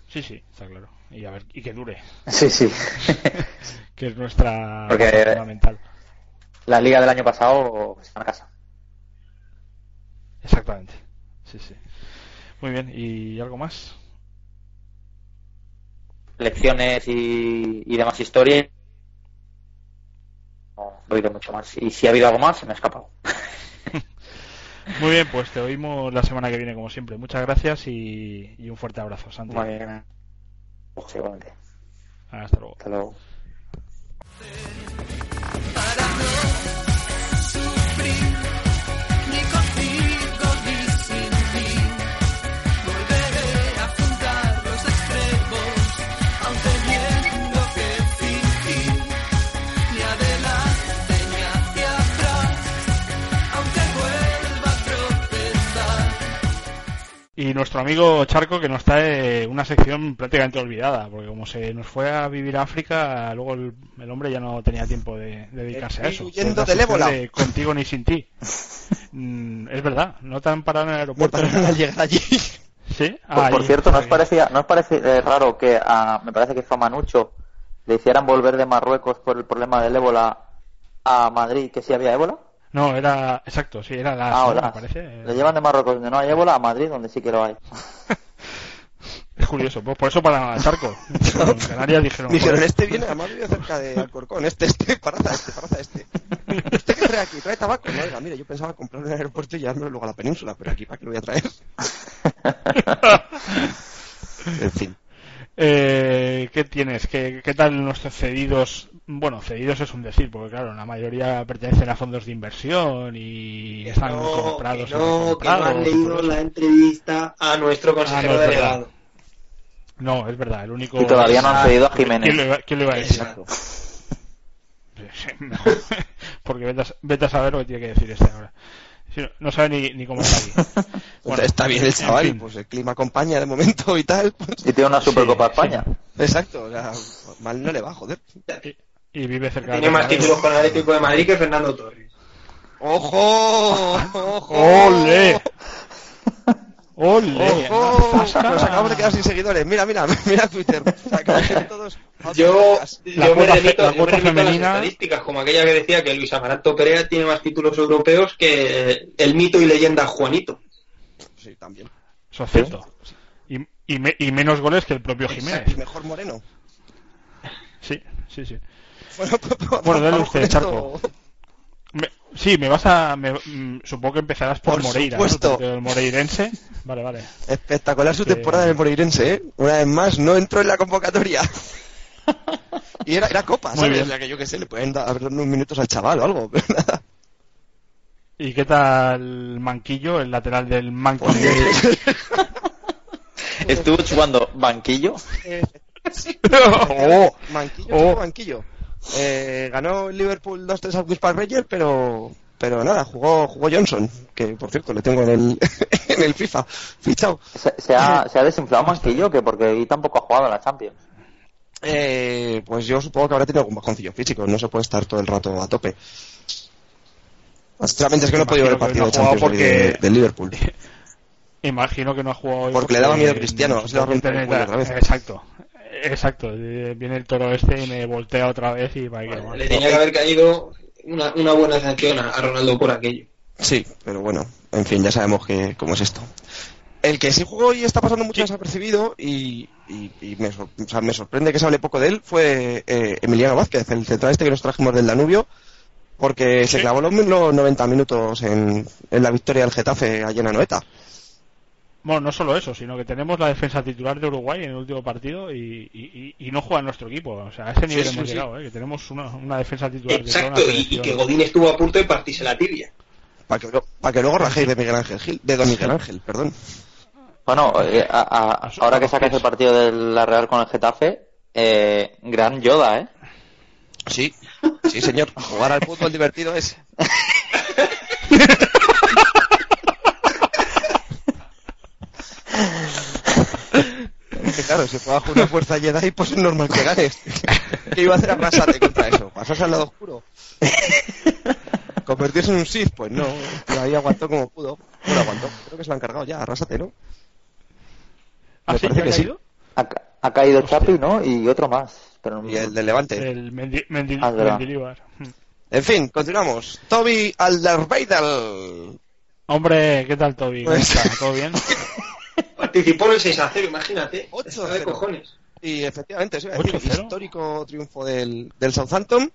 Sí, sí, está claro. Y a ver, y que dure, Sí, sí. que es nuestra Porque- fundamental. La liga del año pasado está en casa. Exactamente. Sí, sí. Muy bien, ¿y algo más? Lecciones y, y demás historia. Oído mucho más. Y si ha habido algo más, se me ha escapado. Muy bien, pues te oímos la semana que viene como siempre. Muchas gracias y, y un fuerte abrazo, Santi. Muy bien. Pues igualmente. Hasta luego. Hasta luego. Y nuestro amigo Charco que nos trae una sección prácticamente olvidada, porque como se nos fue a vivir a África, luego el, el hombre ya no tenía tiempo de, de dedicarse a eso. Huyendo del ébola. de Contigo ni sin ti. Mm, es verdad, no te han parado en el aeropuerto. pararon al llegar allí. ¿Sí? Por, Ah, por ahí. cierto, ¿no os parecía, no os parece eh, raro que a, me parece que fue a Manucho le hicieran volver de Marruecos por el problema del ébola a Madrid, que sí había ébola? No, era, exacto, sí, era la, Ah, me hola. parece. Le llevan de Marruecos donde no hay ébola a Madrid donde sí que lo hay. Es curioso, pues por eso pararon a Charco. En Canarias dijeron, Dijeron, "Joder, este viene, además vive cerca de Alcorcón, este, este, paraza este, paraza este. ¿Este qué trae aquí? ¿Trae tabaco? No, oiga, mire, yo pensaba comprarlo en el aeropuerto y llevármelo luego a la península, pero aquí, ¿para qué lo voy a traer? en fin. Eh, ¿Qué tienes? ¿Qué, ¿Qué tal nuestros cedidos? Bueno, cedidos es un decir, porque claro, la mayoría pertenecen a fondos de inversión y están comprados. que no, que no han leído la entrevista a nuestro consejero Ah, no, verdad. delegado. No, es verdad, el único. Y todavía no han cedido a ¿Quién lo Jiménez. iba, quién lo iba a decir? Exacto. Porque vete a, vete a saber lo que tiene que decir este ahora. No, no sabe ni, ni cómo está aquí. Bueno, está bien el en chaval, fin. pues el clima acompaña de momento y tal. pues- Y tiene una Supercopa Sí, España. exacto, o sea, mal no le va, joder. Y, y vive cerca Tiene de más títulos con el Atlético de Madrid que Fernando Torres. ¡Ojo! ¡Ojo! ¡Ole! ¡Ole! ¡Ojo! Zasca. Nos acabamos de quedar sin seguidores. Mira, mira, mira Twitter. Se acaban todos Yo. La yo me remito, la yo me remito a las femenina- estadísticas, como aquella que decía que Luis Amaranto Perea tiene más títulos europeos que el mito y leyenda Juanito. Sí, también. Eso es cierto. Y, y, me- y menos goles que el propio Jiménez. Exacto, y mejor Moreno. Sí, sí, sí. Bueno, pues, pues, Bueno, dale usted. Charco. Me- sí, me vas a. me- mm, supongo que empezarás por, Por Moreira. supuesto. ¿no? El moreirense. Vale, vale. Espectacular su Que- temporada en el Moreirense, ¿eh? Una vez más, no entró en la convocatoria. y era, era Copa, Muy ¿sabes? bien. O sea, que yo qué sé, le pueden dar unos minutos al chaval o algo, pero nada. ¿Y qué tal Manquillo, el lateral del Manquillo? Estuvo chupando banquillo. oh, Manquillo, Oh. banquillo. Eh, ganó el Liverpool 2-3 al Whisper Rangers, pero pero nada, jugó jugó Johnson, que por cierto le tengo en el, en el FIFA fichado. Se, se ha, se ha desinflado Manquillo, que porque ahí tampoco ha jugado en la Champions. Eh, pues yo supongo que habrá tenido algún bajoncillo físico, no se puede estar todo el rato a tope. Sinceramente es que no he podido ver el partido que de no jugado Champions de, porque- de Liverpool. Imagino que no ha jugado hoy Porque le daba miedo a Cristiano, se a otra vez. Exacto. Exacto. Eh, Viene el toro este y me voltea otra vez y va a ir. Le tenía que haber caído una, una buena sanción a, a Ronaldo por aquello. Sí, pero bueno, en fin, ya sabemos que cómo es esto. El que sí jugó y está pasando mucho desapercibido y, y, y me, sor- o sea, me sorprende que se hable poco de él fue eh, Emiliano Vázquez, el central este que nos trajimos del Danubio, porque se clavó los, los 90 minutos en, en la victoria del Getafe allí en Anoeta. Bueno, no solo eso, sino que tenemos la defensa titular de Uruguay en el último partido y, y, y- y no juega en nuestro equipo. O sea, a ese nivel sí, hemos sí. llegado, ¿eh? que tenemos una, una defensa titular Exacto, y, y que Godín estuvo a punto de partirse la tibia. Para que, que luego rajéis de Miguel Ángel Gil, de Don Miguel Ángel, perdón. Bueno, eh, a- a- A su- ahora que sacas el partido de la Real con el Getafe, eh, gran Yoda, ¿eh? Sí, sí señor, jugar al fútbol divertido es. que claro, si juegas con una fuerza Jedi, pues es normal que ganes. ¿Qué iba a hacer Arrasate contra eso? ¿Pasarse al lado oscuro? ¿Convertirse en un Sith? Pues no, pero ahí aguantó como pudo. Bueno, aguantó. Creo que se lo han cargado ya, Arrasate, ¿no? ¿Ah, sí? parece ¿Ya que ha sí. caído? Ha, ha caído Chapi, ¿no? Y otro más. Pero no- Y el del Levante. El Mendi, Mendi- Ah. Mendilibar. En fin, continuamos. Toby Alderweireld. Hombre, ¿qué tal, Toby? ¿Cómo Pues- estás? ¿Todo bien? Participó en el 6 a 0, imagínate. 8 Está de cojones. Y efectivamente, a decir, 8-0. histórico triunfo del, del Southampton.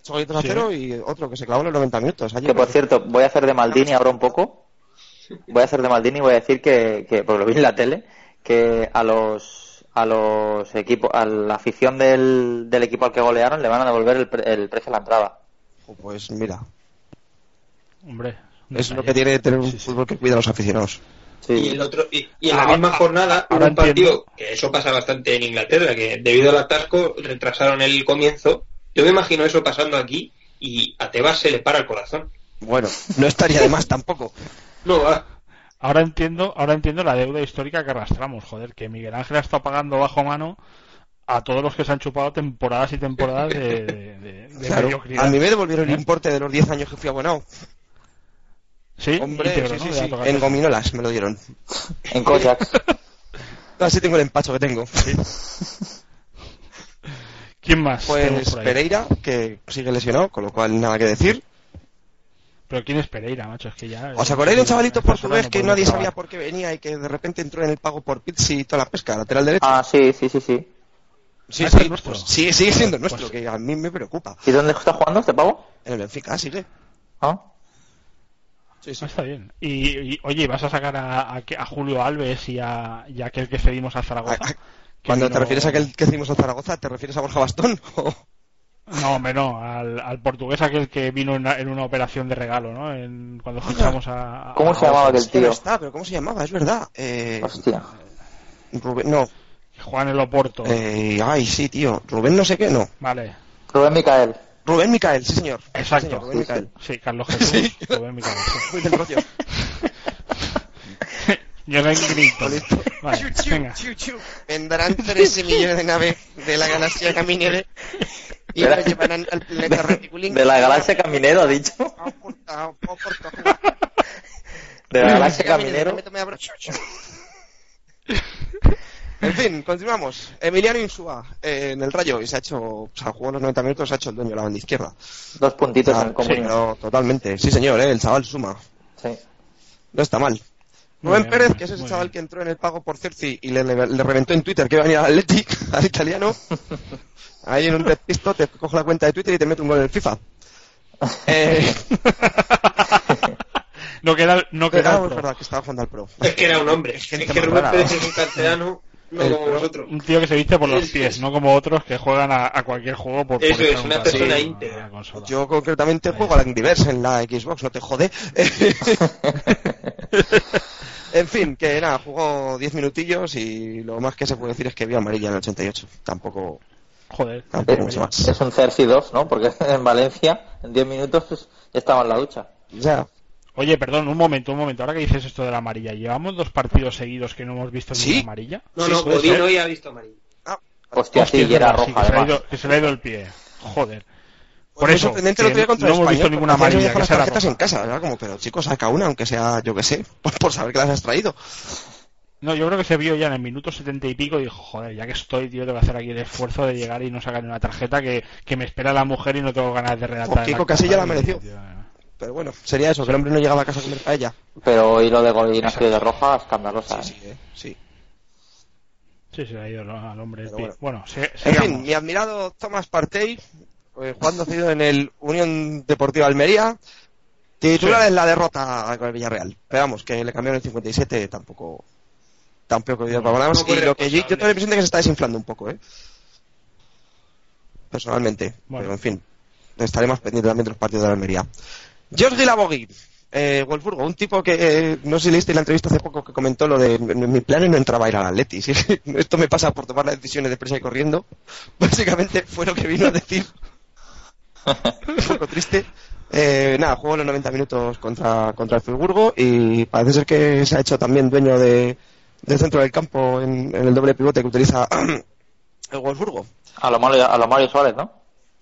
8 goles a Sí. 0 y otro que se clavó en los 90 minutos. Ayer, Que por cierto, voy a hacer de Maldini ahora un poco. Voy a hacer de Maldini y voy a decir que, que porque lo vi en la tele, que a los a los equipos, a la afición del, del equipo al que golearon le van a devolver el, pre- el precio de la entrada. Pues mira, Hombre. es lo que tiene tener un Sí, sí. fútbol que cuida a los aficionados. Sí. Y, el otro, y, y en la Ah, misma ah, jornada hubo ahora un partido, entiendo. que eso pasa bastante en Inglaterra, que debido al atasco retrasaron el comienzo. Yo me imagino eso pasando aquí y a Tebas se le para el corazón. Bueno, no estaría de más tampoco. No va. Ahora entiendo, ahora entiendo la deuda histórica que arrastramos, joder, que Miguel Ángel ha estado pagando bajo mano a todos los que se han chupado temporadas y temporadas de, de, de- de Claro, mediocridad. a mí me devolvieron ¿Eh? el importe de los 10 años que fui abonado. Sí, Hombre, íntegro, sí, ¿no? sí, sí, en gominolas me lo dieron. En Kojaks. Así tengo el empacho que tengo. ¿Quién más? Pues? Pereira, que sigue lesionado, con lo cual nada que decir. Pero ¿quién es Pereira, macho? Es que ya... ¿Os acordáis de un chavalito portugués que nadie sabía por qué venía y que de repente entró en el pago por Pizzi y toda la pesca, lateral derecho? Ah, sí, sí, sí, sí. sí, ese sí, es nuestro. pues sigue, sigue siendo Pues- nuestro, que a mí me preocupa. ¿Y dónde está jugando este pavo? En el Benfica, sigue. Ah, Sí, sí. Ah, está bien. Y, y, oye, ¿vas a sacar a, a, a Julio Alves y a, y a aquel que cedimos a Zaragoza? A- a- Cuando te refieres a aquel que hicimos en Zaragoza, ¿te refieres a Borja Bastón? O- No, hombre, no, al, al portugués aquel que vino en una, en una operación de regalo, ¿no? En, cuando fichamos a... a- ¿Cómo se llamaba aquel tío? está, pero ¿cómo se llamaba? Es verdad. Eh, Hostia. Rubén, no. Juan el Oporto. Eh, ay, sí, tío. Rubén no sé qué, no. Vale, Rubén Micael. Rubén Micael, sí, señor. Sí, exacto. señor, Rubén Micael. Sí, Carlos Jesús. Sí. Rubén Micael, sí. Muy del rollo. Listo. Vale, chiu, venga. chiu. Vendrán 13 millones de naves de la galaxia Caminere y lo llevarán al planeta Reticulín. De la galaxia Caminero, ha dicho. De la galaxia Caminero. En fin, continuamos. Emiliano Insúa eh, en el Rayo y se ha hecho, o sea, jugó los 90 minutos, se ha hecho el dueño de la banda izquierda. Dos puntitos Ah, en el sí, pero totalmente. Sí, señor, eh, el chaval suma. Sí. No está mal. Rubén bien, Pérez, que es ese bien. chaval que entró en el pago por Cerci y le, le- le reventó en Twitter que iba a venir al Athletic, al italiano. Ahí en un despisto te coge la cuenta de Twitter y te mete un gol en el FIFA. Eh, No queda, no queda el es pro. verdad que estaba jugando al Pro. Es que era un hombre. Es que Rubén Pérez ¿no? es un canterano, no como pero- vosotros. Un tío que se viste por los Es- pies, es- no como otros que juegan a, a cualquier juego por Eso por es, una persona íntegra. Yo concretamente juego a la Diverse en la Xbox, no te jode. en fin, que nada, jugó 10 minutillos y lo más que se puede decir es que vio amarilla en el 88. Tampoco, Joder. tampoco mucho más. Es un Cerci 2, ¿no? Porque en Valencia, en 10 minutos, pues, ya estaba en la ducha. Ya, Oye, perdón, un momento, un momento. Ahora que dices esto de la amarilla, ¿llevamos dos partidos seguidos que no hemos visto Sí. ninguna amarilla? No, Sí, no, Godín ser. hoy ha visto amarillo. Hostia, Hostia, sí, y era verdad, sí, roja, que, se le ha ido, que se le ha ido el pie. Joder. Por Pues muy eso, sorprendente que contra no hemos visto ninguna hacían amarilla. Que las tarjetas roja. en casa, era como, pero chicos, saca una, aunque sea, yo que sé, por, por saber que las has traído. No, yo creo que se vio ya en el minuto setenta y pico y dijo, joder, ya que estoy, tío, tengo que hacer aquí el esfuerzo de llegar y no sacar ni una tarjeta que, que me espera la mujer y no tengo ganas de. Oh, Kiko la Casilla cosa. la mereció. Tío, eh. Pero bueno, sería eso, que el hombre no llegaba a casa a comer paella. Pero hoy lo de Godín ha sido de roja escandalosa. Sí, ¿eh? sí, eh, sí. Sí, se le ha ido al hombre Pero bueno. Bueno, se- En fin, mi admirado Thomas Partey, eh, jugando cedido en el Unión Deportiva Almería, titular Sí. en la derrota con el Villarreal. Pero vamos, que le cambiaron el 57, tampoco tampoco. No y lo que yo, yo tengo la impresión de que se está desinflando un poco, ¿eh? Personalmente. Bueno. Pero en fin, estaré más pendiente también de los partidos de la Almería. George Guilabogui, eh, Wolfsburgo, un tipo que eh, no sé si leíste la entrevista hace poco que comentó lo de mi mi plan no entraba a ir al Atleti. ¿sí? Esto me pasa por tomar las decisiones de presa y corriendo. Básicamente fue lo que vino a decir. un poco triste. Eh, nada, jugó los 90 minutos contra, contra el Fulburgo y parece ser que se ha hecho también dueño de, del centro del campo en, en el doble pivote que utiliza el Wolfsburgo. A lo Mario, a lo Mario Suárez, ¿no?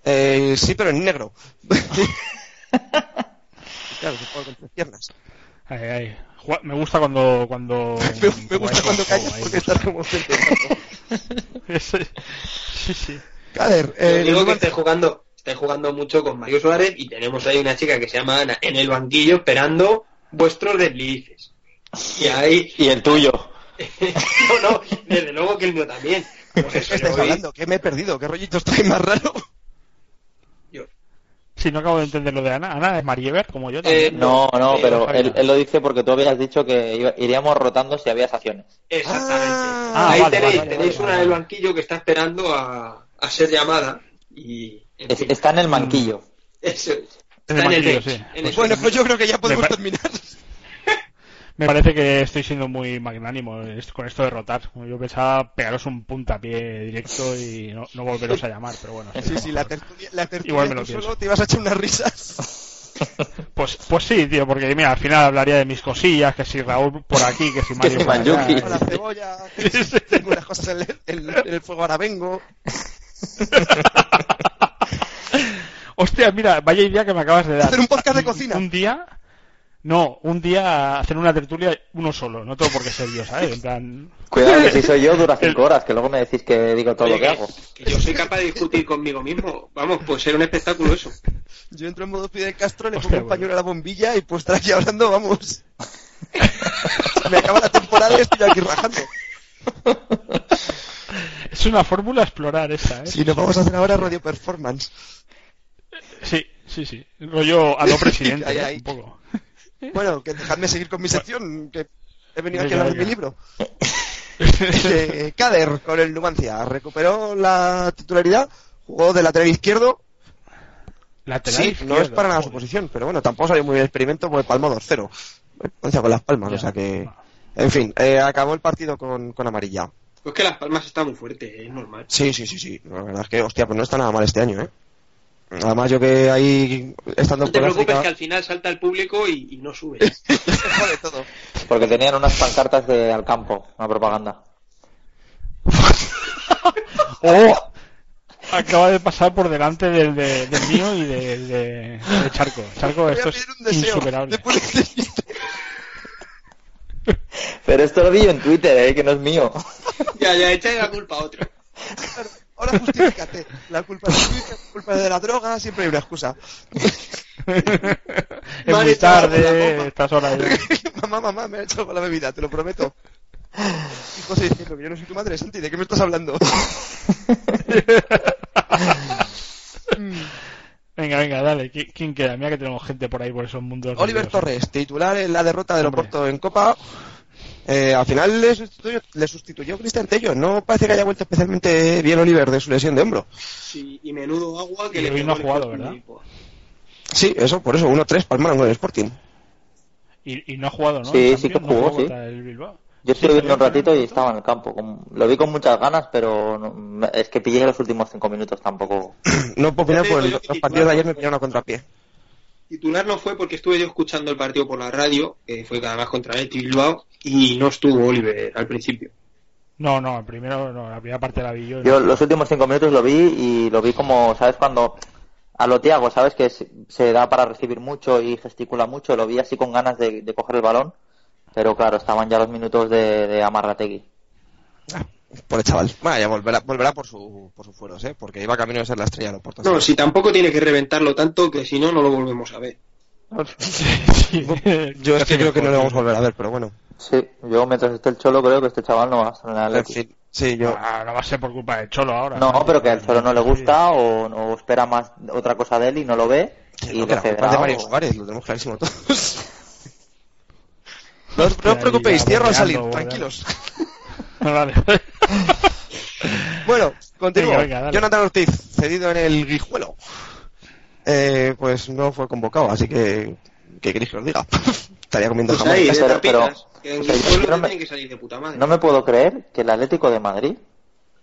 Eh, sí, pero en negro. claro, se juega con tres piernas. Ay, ay. Me gusta cuando... cuando Me, me gusta cuando callas ahí. porque estás como. Eso- sí, sí. Cader, eh, digo el que estáis jugando, estáis jugando mucho con Mario Suárez y tenemos ahí una chica que se llama Ana en el banquillo esperando vuestros deslices. Y ahí, Y el tuyo. no, no, desde luego que el mío también. Pues ¿Qué estáis hoy- hablando? ¿Qué me he perdido? ¿Qué rollito estáis más raro? Sí, no acabo de entender lo de Ana. Ana es Mariever, como yo Eh, también. No, no, Sí, pero él, él lo dice porque tú habías dicho que iba- iríamos rotando si había acciones. Exactamente. Ah, ahí vale, tenéis, vale, tenéis vale, una vale. del banquillo que está esperando a, a ser llamada y en Es- fin, está en el manquillo. eso es. En el Está en el banquillo, bench, sí. en el Pues Bueno, pues yo creo que ya podemos terminar. Me parece que estoy siendo muy magnánimo con esto de rotar. Yo pensaba pegaros un puntapié directo y no, no volveros a llamar, pero bueno. Sí, sí, la tertulia, la tertulia Igual me lo pienso. solo te ibas a echar unas risas. Pues, pues sí, tío, porque mira, al final hablaría de mis cosillas, que si Raúl por aquí, que si Mario si por allá. Con la cebolla, tengo unas cosas en el, en- en el fuego, ahora vengo. Hostia, mira, vaya idea que me acabas de dar. Hacer un podcast de cocina. Un día, no, un día hacer una tertulia uno solo, no tengo por qué ser yo, ¿sabes? En plan, Cuidado que si soy yo dura cinco horas, que luego me decís que digo todo Oye, lo que que- hago. que yo soy capaz de discutir conmigo mismo. Vamos, pues ser un espectáculo eso. Yo entro en modo Fidel Castro, le Hostia, pongo un bueno. pañuelo a la bombilla y pues estar aquí hablando, vamos. Me acaba la temporada y estoy aquí rajando. es una fórmula a explorar esa, ¿eh? Si nos vamos a hacer ahora radio performance. Sí, sí, sí. Rollo a lo presidente, Ahí, ¿eh? un poco. Bueno, que dejadme seguir con mi sección, que he venido aquí a hablar de mi libro. Dice, Kader con el Numancia recuperó la titularidad, jugó de lateral izquierdo. Lateral Sí, izquierdo, no es para nada su posición, pero bueno, tampoco salió muy bien el experimento porque palmó 2-0. Numancia con las palmas, Ya. o sea que. En fin, eh, acabó el partido con, con amarilla. Pues que Las Palmas está muy fuerte, es normal. Sí, sí, sí, sí. La verdad es que, hostia, pues no está nada mal este año, ¿eh? Además, yo que ahí, estando No te preocupes África, que al final salta el público y, y no sube. todo. Porque tenían unas pancartas de al campo, una propaganda. ¡Oh! Acaba de pasar por delante del, de- del mío y de, de- de Charco. Charco, esto es pedir un deseo. insuperable. Pero esto lo vi yo en Twitter, ¿eh? que no es mío. ya, ya, echa la culpa a otro. Ahora justifícate. La culpa es tuya, la culpa de la droga, siempre hay una excusa. es muy tarde, estas horas mamá, mamá, me ha hecho con la bebida, te lo prometo. Y José diciendo que yo no soy tu madre, Santi, ¿de qué me estás hablando? Venga, venga, dale. ¿Qui- ¿Quién queda? Mira que tenemos gente por ahí por esos mundos. Oliver nerviosos. Torres, titular en la derrota del. Oporto en Copa. Eh, al final le sustituyó, le sustituyó Cristian Tello. No parece que haya vuelto especialmente bien Oliver de su lesión de hombro. Sí, y menudo agua que Y le no ha jugado, ¿verdad? Sí, eso, por eso, 1-3 palmaron con el Sporting. Y, y no ha jugado, ¿no? Sí, sí que no jugó, sí. Yo estuve Sí, viendo un ratito y estaba en el campo. Lo vi con muchas ganas, pero no- es que pillé los últimos cinco minutos tampoco. No puedo opinar digo yo los partidos de ayer me pillaron a contrapié. Titular no fue porque estuve yo escuchando el partido por la radio, que fue además contra el Bilbao, y no estuvo Oliver al principio. No, no, el primero, no, la primera parte la vi yo. Yo no. los últimos cinco minutos lo vi y lo vi como, ¿sabes? Cuando a lo Tiago, ¿sabes? Que se, se da para recibir mucho y gesticula mucho. Lo vi así con ganas de, de coger el balón. Pero claro, estaban ya los minutos de, de Amarrategui. Por el chaval. Bueno, ya volverá, volverá por, su, por sus fueros, ¿eh? Porque iba camino de ser la estrella del. No, si tampoco tiene que reventarlo tanto que si no, no lo volvemos a ver. Sí, Yo es que creo que no le vamos a volver a ver, pero bueno. Sí, yo mientras esté el Cholo creo que este chaval no va a estar en el sí, yo... Ah, no va a ser por culpa de Cholo ahora. No, pero que al Cholo no le Sí. gusta o, o espera más otra cosa de él y no lo ve. Y no, que lo de Mario Suárez, lo tenemos clarísimo todos. no, os- no Hostia, os preocupéis, ya cierro al salir, tranquilos. Vale. Bueno, continúo. Venga, venga, dale. Jonathan Ortiz, cedido en el Guijuelo. Eh, pues no fue convocado, así que... ¿Qué queréis que os diga? Estaría comiendo Pues jamón. pero- tapitas, que en pero- Guijuelo pero me- tienen que salir de puta madre. No me puedo creer que el Atlético de Madrid,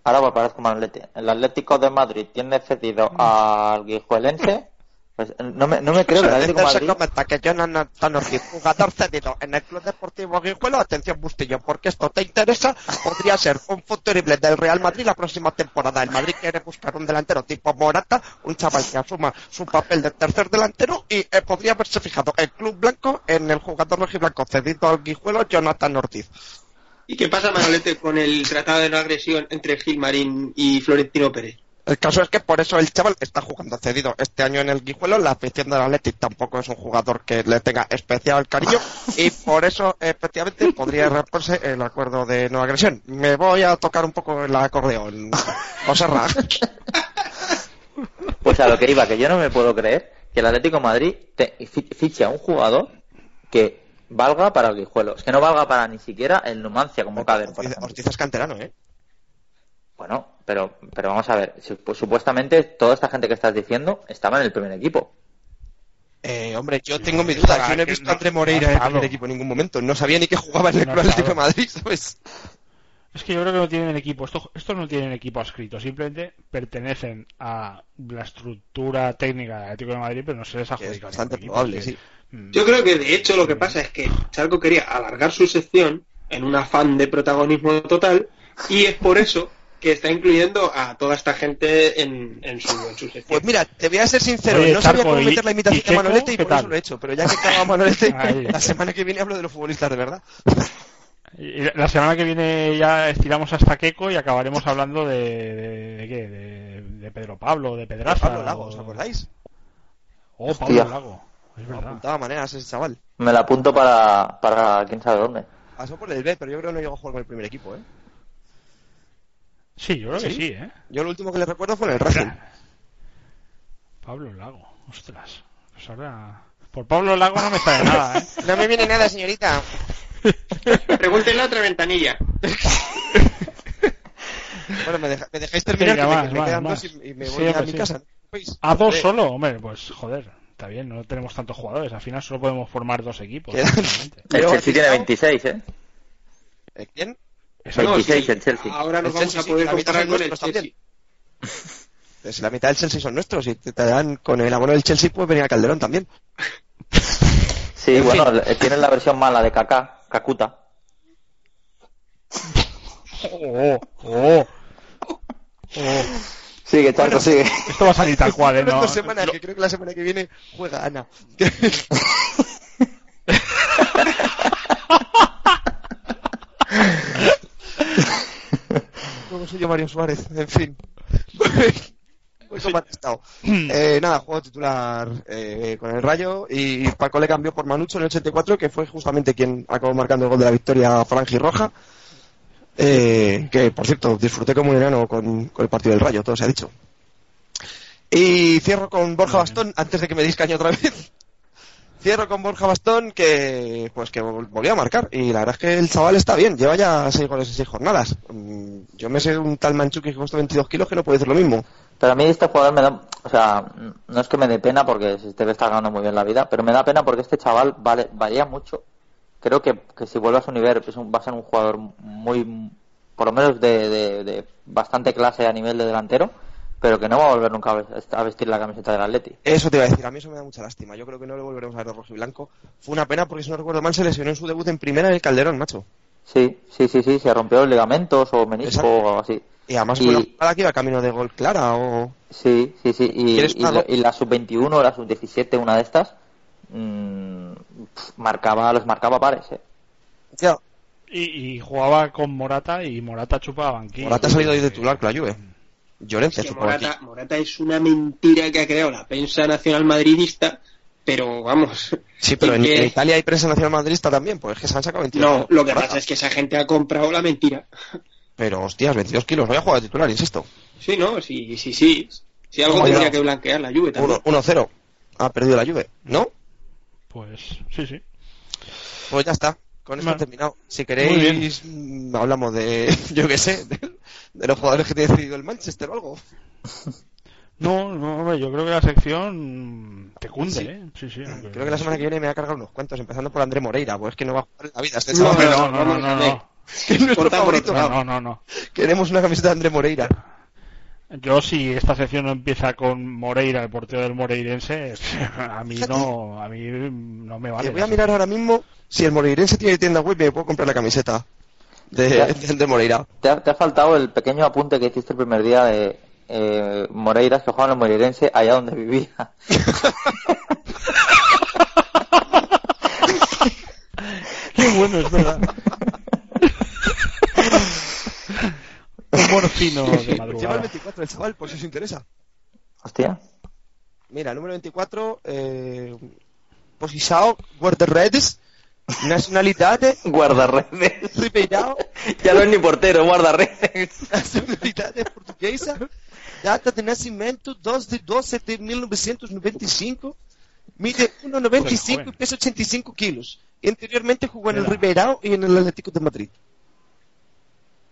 ahora voy a parar como el Atlético, el Atlético de Madrid tiene cedido al Guijuelense Pues, no, me, no me creo que el Atlético se comenta que Jonathan Ortiz, jugador cedido en el Club Deportivo Guijuelo, atención Bustillo, porque esto te interesa, podría ser un futurible del Real Madrid la próxima temporada. El Madrid quiere buscar un delantero tipo Morata, un chaval que asuma su papel de tercer delantero y eh, podría haberse fijado el Club Blanco en el jugador rojiblanco cedido al Guijuelo, Jonathan Ortiz. ¿Y qué pasa, Manolete, con el tratado de no agresión entre Gilmarín y Florentino Pérez? El caso es que por eso el chaval está jugando cedido este año en el Guijuelo. La afición del Athletic tampoco es un jugador que le tenga especial cariño y por eso efectivamente podría romperse el acuerdo de no agresión. Me voy a tocar un poco el acordeón. José Ra. Pues a lo que iba, que yo no me puedo creer que el Atlético de Madrid te, fi- fiche a un jugador que valga para el Guijuelo. Es que no valga para ni siquiera el Numancia como Cader, por Ortiz, ejemplo. Ortiz es canterano, ¿eh? Bueno, pero, pero vamos a ver. si- pues, supuestamente toda esta gente que estás diciendo estaba en el primer equipo. Eh, hombre, yo tengo mi duda. Yo no he visto a André Moreira en el primer equipo en ningún momento. No sabía ni que jugaba en el Club Atlético de. Madrid, ¿sabes? Es que yo creo que no tienen equipo. Esto- Estos no tienen equipo adscrito. Simplemente pertenecen a la estructura técnica del Atlético de Madrid, pero no se les es bastante equipo. probable, que, mm, Yo creo que de hecho lo que pasa es que Charco quería alargar su sección en un afán de protagonismo total y es por eso que está incluyendo a toda esta gente en, en su, en su sección. Pues mira, te voy a ser sincero, Oye, no sabía cómo ¿y- meter la imitación de Manolete y por eso lo he hecho. Pero ya que acaba Manolete, la semana que viene hablo de los futbolistas de verdad. Y la semana que viene ya estiramos hasta Keco y acabaremos hablando de, de, de qué, de, de Pedro Pablo, de Pedraza. Pablo Lago, ¿os acordáis? Oh, Pablo Hostia. Lago. Es verdad. Apuntaba maneras ese chaval. Me la apunto para, para quién sabe dónde. Pasó por el B, pero yo creo que no llegó a jugar con el primer equipo, ¿eh? Sí, yo creo que ¿Sí? ¿eh? Yo lo último que le recuerdo fue en el Racing. Pablo Lago, ostras. Pues ahora... Por Pablo Lago no me sale nada, ¿eh? No me viene nada, señorita. Pregúntenle a otra ventanilla. Bueno, me, deja- me dejáis terminar, Venga, que me- más, me, quedan más. dos y, y me Sí, voy a hombre, mi sí. casa. ¿A dos solo? Hombre, pues joder, está bien, no tenemos tantos jugadores. Al final solo podemos formar dos equipos. El Chelsea tiene Cristiano- 26, ¿eh? ¿Eh, ¿Quién? Eso No, 26 sí, el Chelsea. Ahora nos El vamos Chelsea a sí, poder la mitad comparar con el nuestros Chelsea. Pues la mitad del Chelsea son nuestros y te, te dan con el abono del Chelsea puede venir a Calderón también. Sí, En bueno, fin. le- tienen la versión mala de Kaká, Kakuta. Oh, oh, oh. Sigue, Charco, sigue. Esto va a salir tal cual, ¿eh? Bueno, No, dos semanas, lo- que creo que la semana que viene juega Ana. Luego soy yo Mario Suárez, en fin. Combatistado. Eh, nada, juego titular eh, con el Rayo y Paco le cambió por Manucho en el 84, que fue justamente quien acabó marcando el gol de la victoria franja y roja. Eh, que, por cierto, disfruté como un enano con, con el partido del Rayo, todo se ha dicho. Y cierro con Borja Bastón, antes de que me deis caña otra vez. Cierro con Borja Bastón, que pues que vol- volvió a marcar. Y la verdad es que el chaval está bien, lleva ya seis goles en seis jornadas. Mm, Yo me sé un tal Manchuki que costó 22 kilos que no puede decir lo mismo. Pero a mí este jugador me da, o sea, no es que me dé pena porque debe estar ganando muy bien la vida, pero me da pena porque este chaval vale, valía mucho. Creo que, que si vuelve a su nivel es un- va a ser un jugador muy, por lo menos de, de- de bastante clase a nivel de delantero, pero que no va a volver nunca a ves- a vestir la camiseta del Atleti. Eso te iba a decir, a mí eso me da mucha lástima. Yo creo que no le volveremos a ver de rojo y blanco. Fue una pena porque si no recuerdo mal se lesionó en su debut en primera en el Calderón, macho. Sí, sí, sí, sí, se rompió los ligamentos o menisco Exacto. o algo así. Y además Y- fue una jugada que iba camino de gol clara o... Sí, sí, sí. Y, ¿Quieres y, la- y la sub-21 o la sub-17, una de estas, mm, pf, marcaba, los marcaba pares, ¿eh? Ya, Y, y jugaba con Morata y Morata chupaba banquillo. Morata ha salido hoy de titular con la Juve. Llorente Que chupó aquí. Morata, Morata es una mentira que ha creado la prensa nacional madridista, pero vamos. Sí, pero en, que- en Italia hay prensa nacional madridista también, pues es que se han sacado 22 No, lo que Morata. pasa es que esa gente ha comprado la mentira. Pero hostias, 22 kilos, no voy a jugar de titular, insisto. Sí, no, sí, sí, sí. Si algo Como tendría que blanquear la Juve también. 1 1-0. Ha perdido la Juve, ¿no? Pues sí, sí. Pues ya está. Con esto Vale. he terminado. Si queréis, mm, hablamos de, yo qué sé, de, de los jugadores que tiene decidido el Manchester o algo. No, no, yo creo que la sección te cunde, Sí. ¿eh? Sí, sí. aunque- Creo que la semana que viene me voy a cargar unos cuantos, empezando por André Moreira, pues es que no va a jugar en la vida este No, no, no, no, no, que es nuestro favorito. No, no, no. Queremos una camiseta de André Moreira. Yo si esta sección no empieza con Moreira, el portero del Moreirense, a mí no, a mí no me vale. Te voy a mirar ahora mismo si el Moreirense tiene tienda web y me puedo comprar la camiseta de, de, de Moreira. Te ha, te ha faltado el pequeño apunte que hiciste el primer día de eh, Moreiras que jugaba en el Moreirense allá donde vivía. Qué bueno, es verdad. Humor fino de Lleva el madrugada. 24 el chaval, por si os interesa. Hostia. Mira, número 24, eh, Posisao, guardarredes, nacionalidad, Guardarredes. Ribeirão, Ya no es ni portero, guardarredes. nacionalidad portuguesa, data de nacimiento 2 de 12 de 1995, mide 1,95 Joven. y pesa 85 kilos. Anteriormente jugó en el. Ribeirão y en el Atlético de Madrid.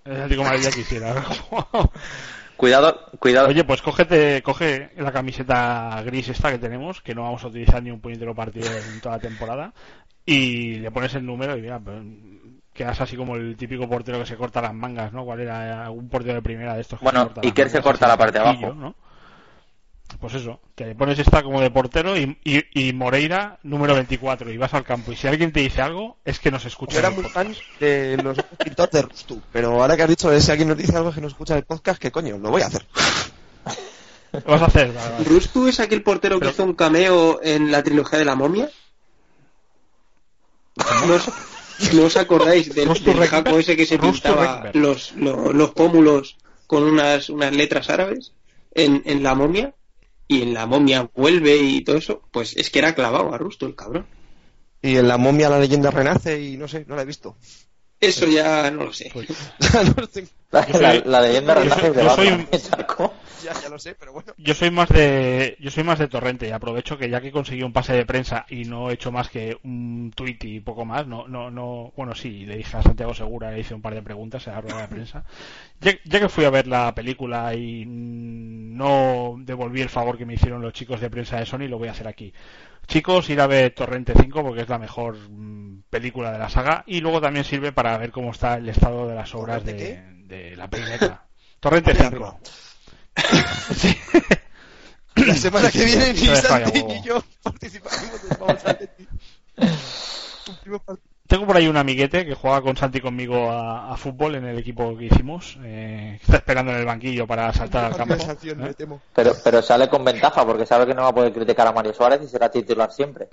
El Atlético de Madrid ya quisiera. Cuidado, cuidado. Oye, pues cógete, coge la camiseta gris esta que tenemos, que no vamos a utilizar ni un puñetero partido en toda la temporada, y le pones el número y mira, pues, quedas así como el típico portero que se corta las mangas, ¿no? ¿Cuál era? Algún portero de primera de estos que Bueno, las Iker se corta así la parte de abajo. ¿no? Pues eso, te pones esta como de portero y, y, y Moreira número 24 y vas al campo y si alguien te dice algo es que nos escucha. Yo era muy fan de los pintores de Rustu, pero ahora que has dicho de si alguien nos dice algo que nos escucha en el podcast, ¿qué coño? Lo voy a hacer. Lo vas a hacer, vale, vale. ¿Rustu es aquel portero que hizo un cameo en la trilogía de la momia? ¿No os, no os acordáis del, del jaco ese que se pintaba los, lo- los pómulos con unas, unas letras árabes en, en la momia? Y en la momia vuelve y todo eso. Pues es que era clavado a Rustu, el cabrón. Y en la momia la leyenda renace y no sé, no la he visto. Eso ya no lo sé. Pues, No sé, La, la- la leyenda renace de yo soy un- ya, ya lo sé, pero bueno. Yo soy más de yo soy más de Torrente y aprovecho que ya que conseguí un pase de prensa y no he hecho más que un tuit y poco más, no no no bueno sí, le dije a Santiago Segura, le hice un par de preguntas en la rueda de prensa. Ya, ya que fui a ver la película y no devolví el favor que me hicieron los chicos de prensa de Sony, lo voy a hacer aquí. Chicos, ir a ver Torrente 5 porque es la mejor mm, película de la saga y luego también sirve para ver cómo está el estado de las obras de, ¿Torrente de la primera. Torrente Arriba, 5. La semana que viene ni Santi ni yo participaremos del Vamos Tengo por ahí un amiguete que juega con Santi conmigo a, a fútbol en el equipo que hicimos. eh, que está esperando en el banquillo para saltar al campo. ¿eh? Pero, pero sale con ventaja porque sabe que no va a poder criticar a Mario Suárez y será titular siempre.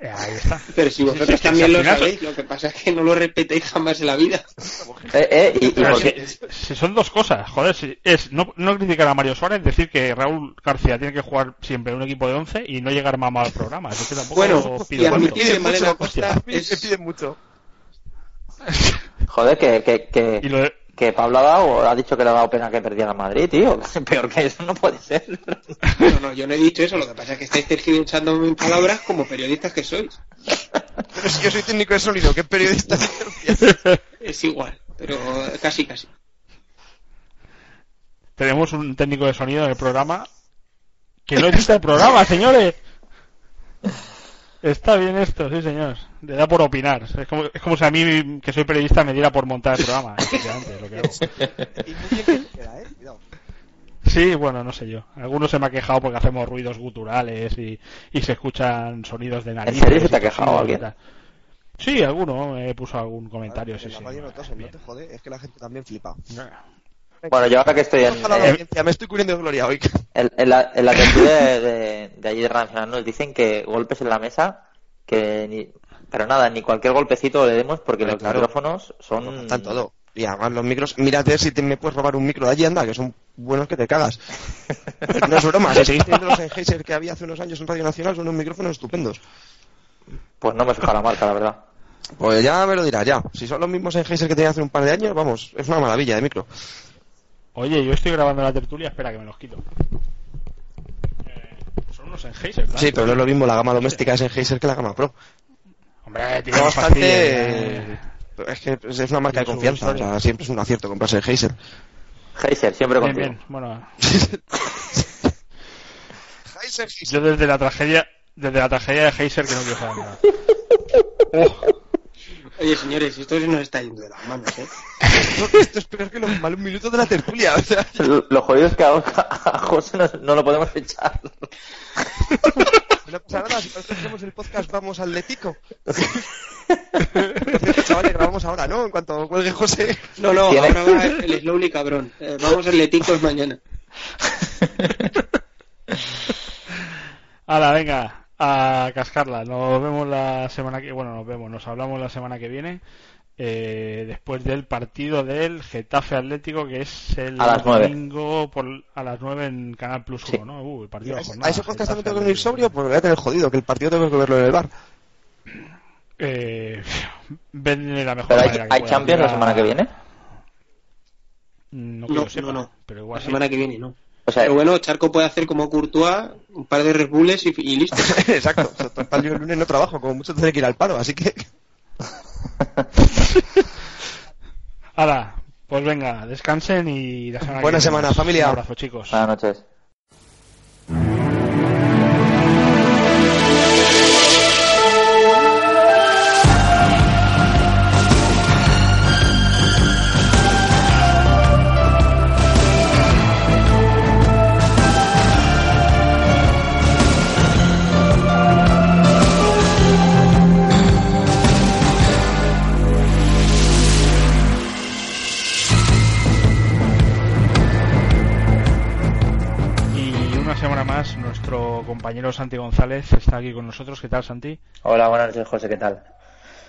Ahí está. Pero si vosotros sí, sí, también lo sabéis, lo que pasa es que no lo repetéis jamás en la vida. Eh, eh, y, y Pero porque- si, si son dos cosas, joder, si es no, no criticar a Mario Suárez, decir que Raúl García tiene que jugar siempre en un equipo de 11 y no llegar mamado al programa. Eso que tampoco Bueno, pido y tanto. admitir que Malena Hostia. Costa Me es, piden mucho. joder, que, que, que, Y lo de- que Pablo ha, dado, ha dicho que le ha dado pena que perdiera Madrid, tío. Peor que eso no puede ser. No, no, yo no he dicho eso, lo que pasa es que estáis tergiversando mis palabras como periodistas que sois. Pero si yo soy técnico de sonido, ¿qué periodista? Es igual, pero casi, casi. tenemos un técnico de sonido en el programa que no existe el programa, señores. Está bien esto, sí, señor. Le da por opinar. Es como, es como si a mí, que soy periodista, me diera por montar el programa. efectivamente, es lo que hago. y muy bien que te queda, ¿eh? Cuidado. Sí, bueno, no sé yo. Algunos se me ha quejado porque hacemos ruidos guturales y, y se escuchan sonidos de nariz. serio se te ha quejado alguien? Sí, alguno. Me puso algún comentario, sí, En la sí. radio no tosen, no Bien. te jode, es que la gente también flipa. Bueno, yo ahora que estoy en, audiencia, me estoy cubriendo de gloria hoy. en- en la, en la de, de, de allí de Radio Nacional nos dicen que golpes en la mesa, que ni, pero nada, ni cualquier golpecito le demos porque los claro. micrófonos son... Están todo. Y además los micros, mírate si te me puedes robar un micro de allí, anda, que son buenos que te cagas. No es broma, si seguís teniendo los Sennheiser que había hace unos años en Radio Nacional, son unos micrófonos estupendos. Pues no me fija la marca, la verdad. Pues ya me lo dirás, ya. Si son los mismos Sennheiser que tenía hace un par de años, vamos, es una maravilla de micro. Oye, yo estoy grabando la tertulia, espera que me los quito. Eh, son unos Sennheiser, ¿verdad? Sí, pero no es lo mismo la gama doméstica de Sennheiser que la gama Pro. Hombre, tío, Tiene bastante... eh. Es que es una marca de confianza, o sea, siempre es un acierto comprarse Sennheiser. Heiser, siempre Bien, contigo. bien. Bueno, Sennheiser, yo desde la tragedia, desde la tragedia de Heiser que no quiero saber nada. Oh. Oye, señores, esto se nos está yendo de las manos, ¿eh? Esto, esto es peor que los malos minutos de la tertulia. O sea, Lo jodido es que a, a José no, no lo podemos echar. no pasa nada. Si nosotros hacemos el podcast, vamos al letico. Chavales, grabamos ahora, ¿no? En cuanto cuelgue José. No, no, ahora va el Slowly cabrón. Eh, vamos al Leticos mañana. Hala, venga, a cascarla. Nos vemos la semana que... Bueno, nos vemos, nos hablamos la semana que viene. eh, después del partido del Getafe Atlético, que es el A las nueve. domingo por, a las 9 en Canal Plus 1, Sí. ¿no? Uh, el partido de la A jornada. ese podcast también tengo que Atlético. sobrio, pues me voy a tener jodido, que el partido tengo que verlo en el bar. Eh, ven de la mejor ¿Pero hay, que. Champions la semana que viene? No, No, no, no. pero igual La sí. semana que viene, no. O sea, Pero bueno, Charco puede hacer como Courtois, un par de Red Bulls y, y listo. Exacto. O sea, total, yo el lunes no trabajo, como mucho tendré que ir al paro, así que... Hala, pues venga, descansen y la semana Buena semana, familia. Un abrazo, chicos. buenas noches. Compañero Santi González está aquí con nosotros. ¿Qué tal, Santi? Hola, buenas noches, José, ¿qué tal?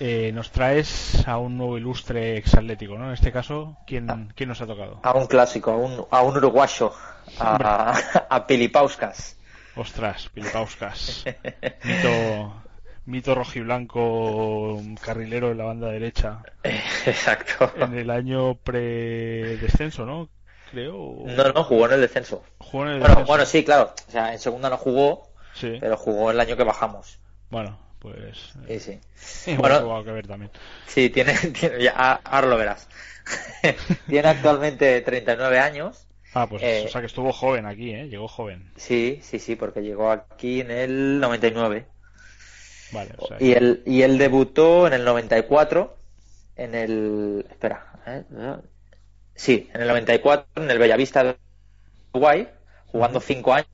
Eh, nos traes a un nuevo ilustre exatlético, ¿no? En este caso, ¿quién, ¿quién nos ha tocado? A un clásico, a un, a un uruguayo, a, a Pilipauskas. Ostras, Pilipauskas. mito, mito rojiblanco, carrilero en la banda derecha. Exacto. En el año predescenso, ¿no? Creo. No, no, jugó en el descenso. Jugó en el Bueno, descenso. bueno, sí, claro. O sea, en segunda no jugó, Sí. pero jugó el año que bajamos. Bueno, pues. Sí, sí. Igual Bueno. que ver también. Sí, tiene, tiene ya, ah, ahora lo verás. tiene actualmente 39 años. Ah, pues, Eh, o sea que estuvo joven aquí, ¿eh? Llegó joven. Sí, sí, sí, porque llegó aquí en el 99. Vale, o sea. Y él, y él debutó en el 94, en el... Espera. ¿eh? Sí, en el 94, en el Bellavista de Uruguay, jugando 5 años,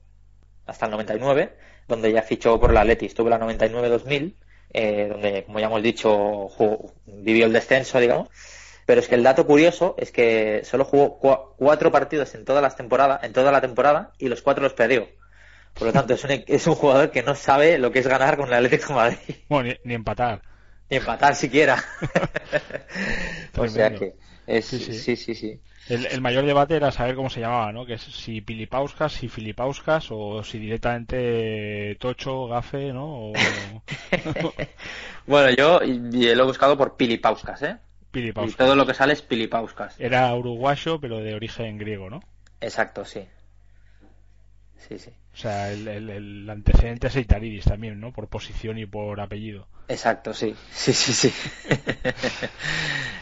hasta el 99, donde ya fichó por el Atleti. Estuvo la 99-2000, eh, donde, como ya hemos dicho, jugó- vivió el descenso, digamos. Pero es que el dato curioso es que solo jugó cua- cuatro partidos en todas las temporadas, en toda la temporada, y los cuatro los perdió. Por lo tanto, es un, es un jugador que no sabe lo que es ganar con el Atlético de Madrid. Bueno, ni, ni empatar. Ni empatar siquiera. o sea que es, Sí, sí, sí. sí, sí, El, el mayor debate era saber cómo se llamaba, ¿no? Que es si Pilipauskas, si Filipauskas o si directamente Tocho, Gafe, ¿no? O bueno, yo y- y lo he buscado por Pilipauskas, ¿eh? Y Pilipauskas. todo lo que sale es Pilipauskas. Era uruguayo, pero de origen griego, ¿no? Exacto, sí. Sí, sí. O sea, el, el- el antecedente es Eitaridis también, ¿no? Por posición y por apellido. Exacto, sí. Sí, sí, sí.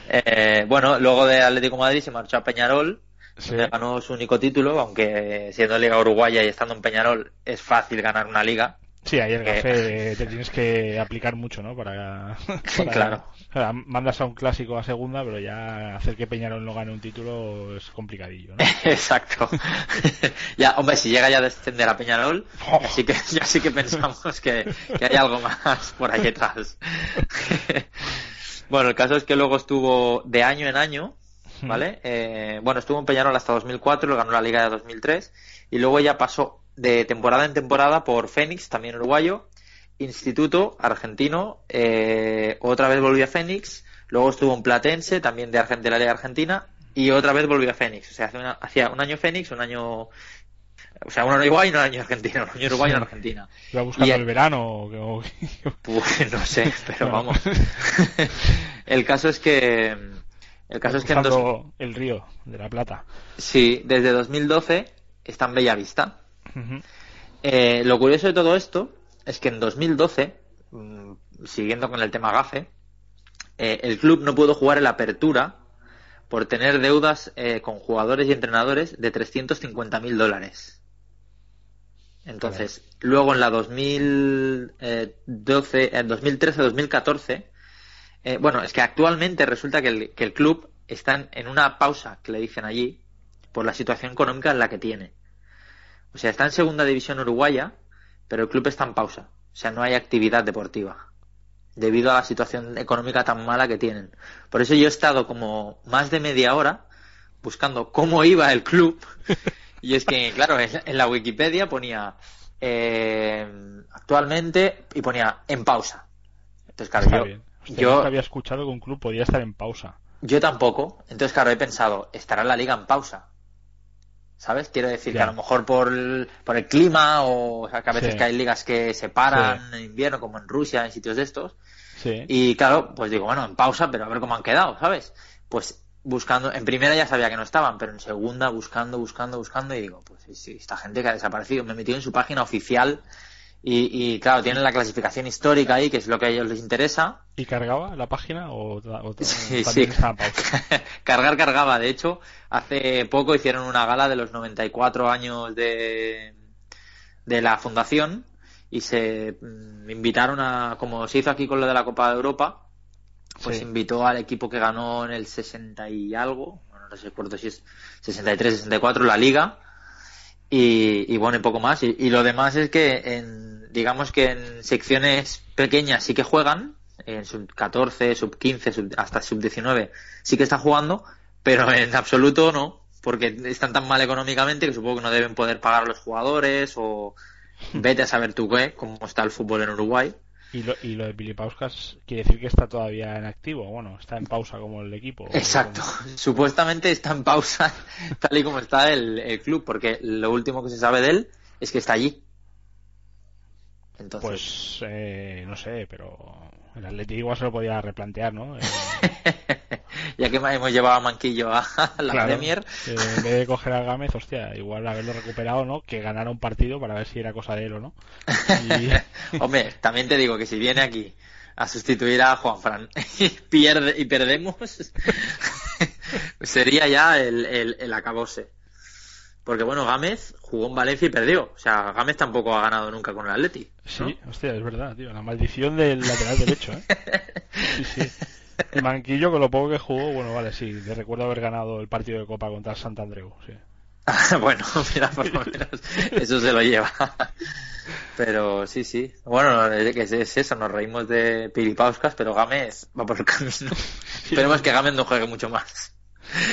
Eh, bueno, luego de Atlético de Madrid se marchó a Peñarol, Sí. donde ganó su único título, aunque siendo Liga Uruguaya y estando en Peñarol es fácil ganar una liga. Sí, ahí el Que- Gafe te tienes que aplicar mucho, ¿no? Para, para- Claro. O sea, mandas a un clásico a segunda, pero ya hacer que Peñarol no gane un título es complicadillo, ¿no? Exacto. ya, hombre, si llega ya a descender a Peñarol, ya sí que, ya sí que pensamos que, que hay algo más por ahí detrás. bueno, el caso es que luego estuvo de año en año, ¿vale? Eh, bueno, estuvo en Peñarol hasta 2004, lo ganó la Liga de 2003, y luego ya pasó de temporada en temporada por Fénix, también uruguayo, Instituto, argentino, eh, otra vez volvió a Fénix, luego estuvo en Platense, también de, la Liga Argentina, y otra vez volvió a Fénix. O sea, hace una- hacía un año Fénix, un año... O sea, un año Uruguay y un año Argentina, un año Uruguay y un Argentina. Iba buscando Y- el verano. o- Pues no sé, pero Bueno. vamos. el caso es que... El caso es que en dos- el río de la Plata. sí, desde 2012 está en Bellavista. Ujú. Eh, lo curioso de todo esto es que en 2012, mm, siguiendo con el tema GAFE, eh, el club no pudo jugar en la apertura por tener deudas eh, con jugadores y entrenadores de 350.000 dólares. Entonces, luego en la 2012, en 2013-2014, Eh, bueno, es que actualmente resulta que el, que el club está en una pausa, que le dicen allí, por la situación económica en la que tiene. O sea, está en segunda división uruguaya, pero el club está en pausa. O sea, no hay actividad deportiva. Debido a la situación económica tan mala que tienen. Por eso yo he estado como más de media hora buscando cómo iba el club. Y es que, claro, en, la Wikipedia ponía eh, actualmente y ponía en pausa. Entonces, claro, Está yo, bien. Yo, nunca había escuchado que un club podía estar en pausa. yo tampoco. Entonces, claro, he pensado, ¿estará la liga en pausa? ¿Sabes? Quiero decir que a lo mejor por el, por el clima o, o sea, que a veces Sí. que hay ligas que se paran en invierno, como en Rusia, en sitios de estos. Sí. Y claro, pues digo, bueno, en pausa, pero a ver cómo han quedado, ¿sabes? Pues buscando, en primera ya sabía que no estaban, pero en segunda buscando, buscando, buscando y digo, pues sí, esta gente que ha desaparecido. Me he metido en su página oficial y, y claro, tienen la clasificación histórica ahí, que es lo que a ellos les interesa. ¿Y cargaba la página o, o- Sí, sí. Cargar cargaba, de hecho, hace poco hicieron una gala de los 94 años de, de la fundación y se mm, invitaron a, como se hizo aquí con lo de la Copa de Europa, pues Sí. invitó al equipo que ganó en el 60 y algo, no recuerdo si es 63, 64, la liga, y, y bueno, y poco más. Y, lo demás es que, en, digamos que en secciones pequeñas sí que juegan, en sub 14, sub 15, sub- hasta sub 19 sí que están jugando, pero en absoluto no, porque están tan mal económicamente que supongo que no deben poder pagar a los jugadores o vete a saber tú qué, cómo está el fútbol en Uruguay. ¿Y lo, y lo de quiere decir que está todavía en activo? Bueno, está en pausa como el equipo. Exacto. Supuestamente está en pausa tal y como está el, el club, porque lo último que se sabe de él es que está allí. Entonces, Pues eh, no sé, pero el Atlético igual se lo podía replantear, ¿no? Eh, ya que hemos llevado a Manquillo a la claro, Premier, eh, en vez de coger al Gámez, hostia, igual haberlo recuperado, ¿no? Que ganara un partido para ver si era cosa de él o no. Y- hombre, también te digo que si viene aquí a sustituir a Juanfran y pierde y perdemos, sería ya el, el, el acabose. Porque bueno, Gámez jugó en Valencia y perdió. O sea, Gámez tampoco ha ganado nunca con el Atleti. ¿no? Sí, hostia, es verdad, tío. La maldición del lateral derecho, ¿eh? Sí, sí. El Manquillo, con lo poco que jugó, bueno, vale, sí. Le recuerdo haber ganado el partido de Copa contra Santandreu, sí. bueno, mira, por lo menos eso se lo lleva. Pero sí, sí. Bueno, es, es- es eso, nos reímos de Piripauskas, pero Gámez va por el camino. Esperemos que Gámez no juegue mucho más.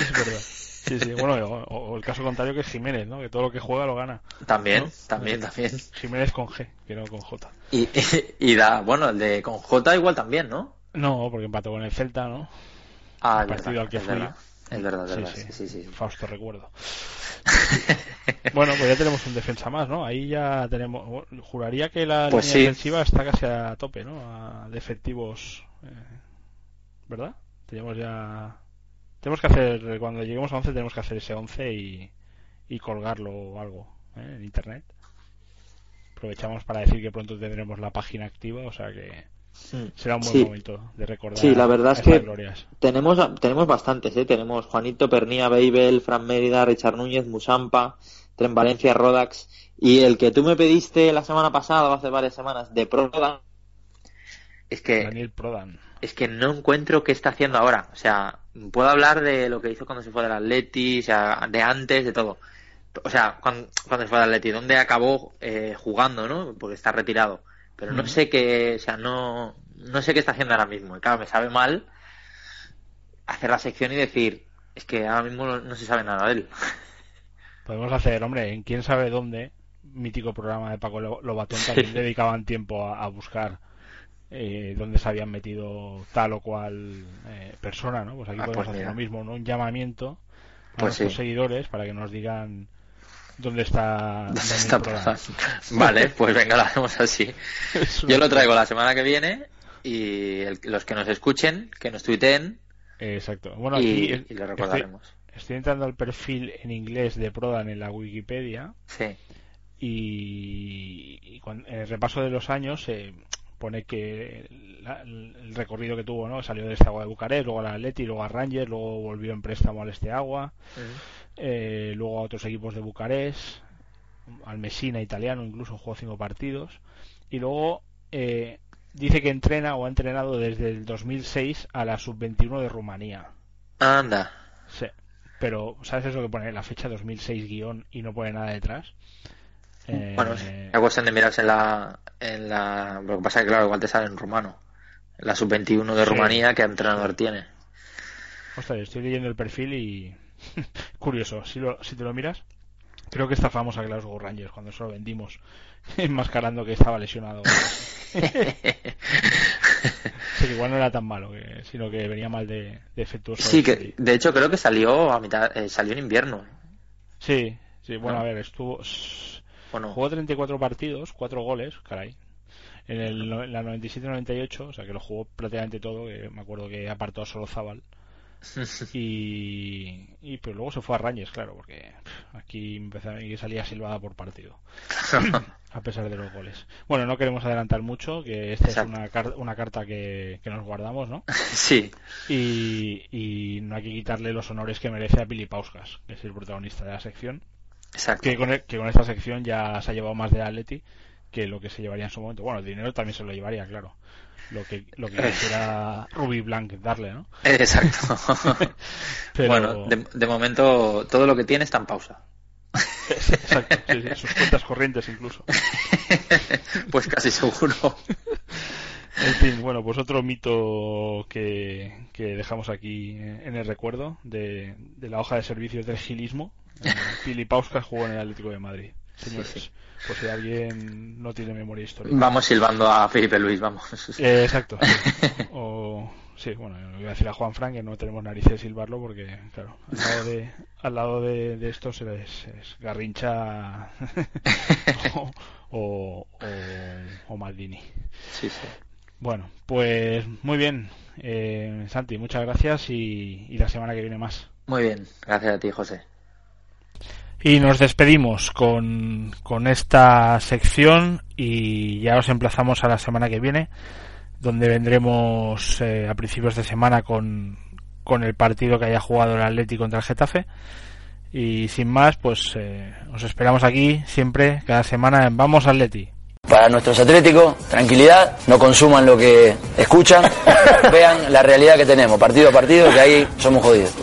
Es verdad. Sí, sí. Bueno, o, o el caso contrario que es Jiménez, ¿no? Que todo lo que juega lo gana. También, ¿No? también, también. Jiménez con G, que no con J. Y, y, da, bueno, el de con J igual también, ¿no? No, porque empató con el Celta, ¿no? Ah, El partido verdad, al que es fui. verdad. Es verdad, es Sí, verdad. sí. Sí, sí. Fausto recuerdo. Bueno, pues ya tenemos un defensa más, ¿no? Ahí ya tenemos. Juraría que la Pues línea defensiva está casi a tope, ¿no? A de efectivos. eh, ¿Verdad? Tenemos ya. Tenemos que hacer. Cuando lleguemos a 11, tenemos que hacer ese 11 y, y colgarlo o algo ¿eh? en internet. Aprovechamos para decir que pronto tendremos la página activa, o sea que será un buen Sí. momento de recordar. Sí, la verdad es que- glorias. Tenemos, tenemos bastantes, ¿eh? Tenemos Juanito, Pernía, Beibel, Fran Mérida, Richard Núñez, Musampa, Tren Valencia, Rodax. Y el que tú me pediste la semana pasada, o hace varias semanas, de Prodan, es que, Daniel Prodan. es que no encuentro qué está haciendo ahora. O sea, puedo hablar de lo que hizo cuando se fue del Atleti, o sea, de antes, de todo. O sea, cuando, cuando se fue del Atleti, dónde acabó eh, jugando, ¿no? Porque está retirado. Pero no sé qué, o sea, no, no sé qué está haciendo ahora mismo. Y claro, me sabe mal hacer la sección y decir, es que ahora mismo no, no se sabe nada de él. Podemos hacer, hombre, en quién sabe dónde, mítico programa de Paco Lo- Lobatón, también dedicaban tiempo a, a buscar eh, dónde se habían metido tal o cual eh, persona, ¿no? Pues aquí Ah, podemos pues hacer mira. lo mismo, ¿no? Un llamamiento a Pues nuestros sí. seguidores para que nos digan dónde está ¿Dónde está? Vale, pues venga, lo hacemos así. Yo lo traigo la semana que viene y el- los que nos escuchen, que nos tuiteen Exacto. Bueno, y, aquí y lo recordaremos. estoy entrando al perfil en inglés de Prodan en la Wikipedia Sí. y, y el repaso de los años se pone que la- el recorrido que tuvo, ¿no? Salió de este agua de Bucarest, luego al Atleti, luego a Rangers, luego volvió en préstamo al este agua, eh, luego a otros equipos de Bucarest, al Messina italiano, incluso jugó cinco partidos, y luego eh, dice que entrena o ha entrenado desde el 2006 a la sub-21 de Rumanía. Anda. Sí. Pero, ¿sabes eso que pone la fecha 2006 guion y no pone nada detrás? Eh, Bueno, es cuestión de mirarse en la, en la... Lo que pasa es que, claro, igual te sale en rumano. La sub-21 de Sí. Rumanía, ¿qué entrenador tiene? Ostras, estoy leyendo el perfil y. Curioso, si, lo- si te lo miras. Creo que esta famosa Glasgow Rangers, cuando se lo vendimos, enmascarando que estaba lesionado. Sí, igual no era tan malo, que- sino que venía mal de, defectuoso. Sí, que de hecho creo que salió a mitad, eh, salió en invierno. Sí, sí, bueno, ¿No? a ver, estuvo. Bueno, Jugó 34 partidos, 4 goles, caray. En, el, en la 97-98, o sea que lo jugó prácticamente todo, que me acuerdo que apartó solo Zabal. Y, y pero luego se fue a Rangers, claro, porque aquí empezaba y salía silbada por partido, a pesar de los goles. Bueno, no queremos adelantar mucho, que esta Exacto. es una, car- una carta que, que nos guardamos, ¿no? sí, Y, y no hay que quitarle los honores que merece a Billy Pauskas, que es el protagonista de la sección, exacto. que con, que con esta sección ya se ha llevado más de Atleti que lo que se llevaría en su momento. Bueno, el dinero también se lo llevaría, claro. Lo que, lo que quisiera Ruby Blanc darle, ¿no? Exacto. Pero- Bueno, de, de momento todo lo que tiene está en pausa. Exacto, sí, sí, sus cuentas corrientes incluso. pues casi seguro. En fin, bueno, pues otro mito que, que dejamos aquí en el recuerdo de, de la hoja de servicios del gilismo. Eh, Pili Pauskas jugó en el Atlético de Madrid. Señores, Sí, sí. por si alguien no tiene memoria histórica. Vamos silbando a Felipe Luis, vamos. Eh, exacto. sí. O, sí, bueno, iba a decir a Juan Frank que no tenemos narices de silbarlo porque, claro, al lado de, al lado de, de esto se les es Garrincha o, o, o- o Maldini. Sí, sí. Bueno, pues muy bien. Eh, Santi, muchas gracias y, y la semana que viene más. Muy bien, gracias a ti, José. Y nos despedimos con, con esta sección y ya os emplazamos a la semana que viene, donde vendremos eh, a principios de semana con, con el partido que haya jugado el Atleti contra el Getafe. Y sin más, pues eh, os esperamos aquí siempre, cada semana en Vamos Atleti. Para nuestros atléticos, tranquilidad, no consuman lo que escuchan, vean la realidad que tenemos, partido a partido, que ahí somos jodidos.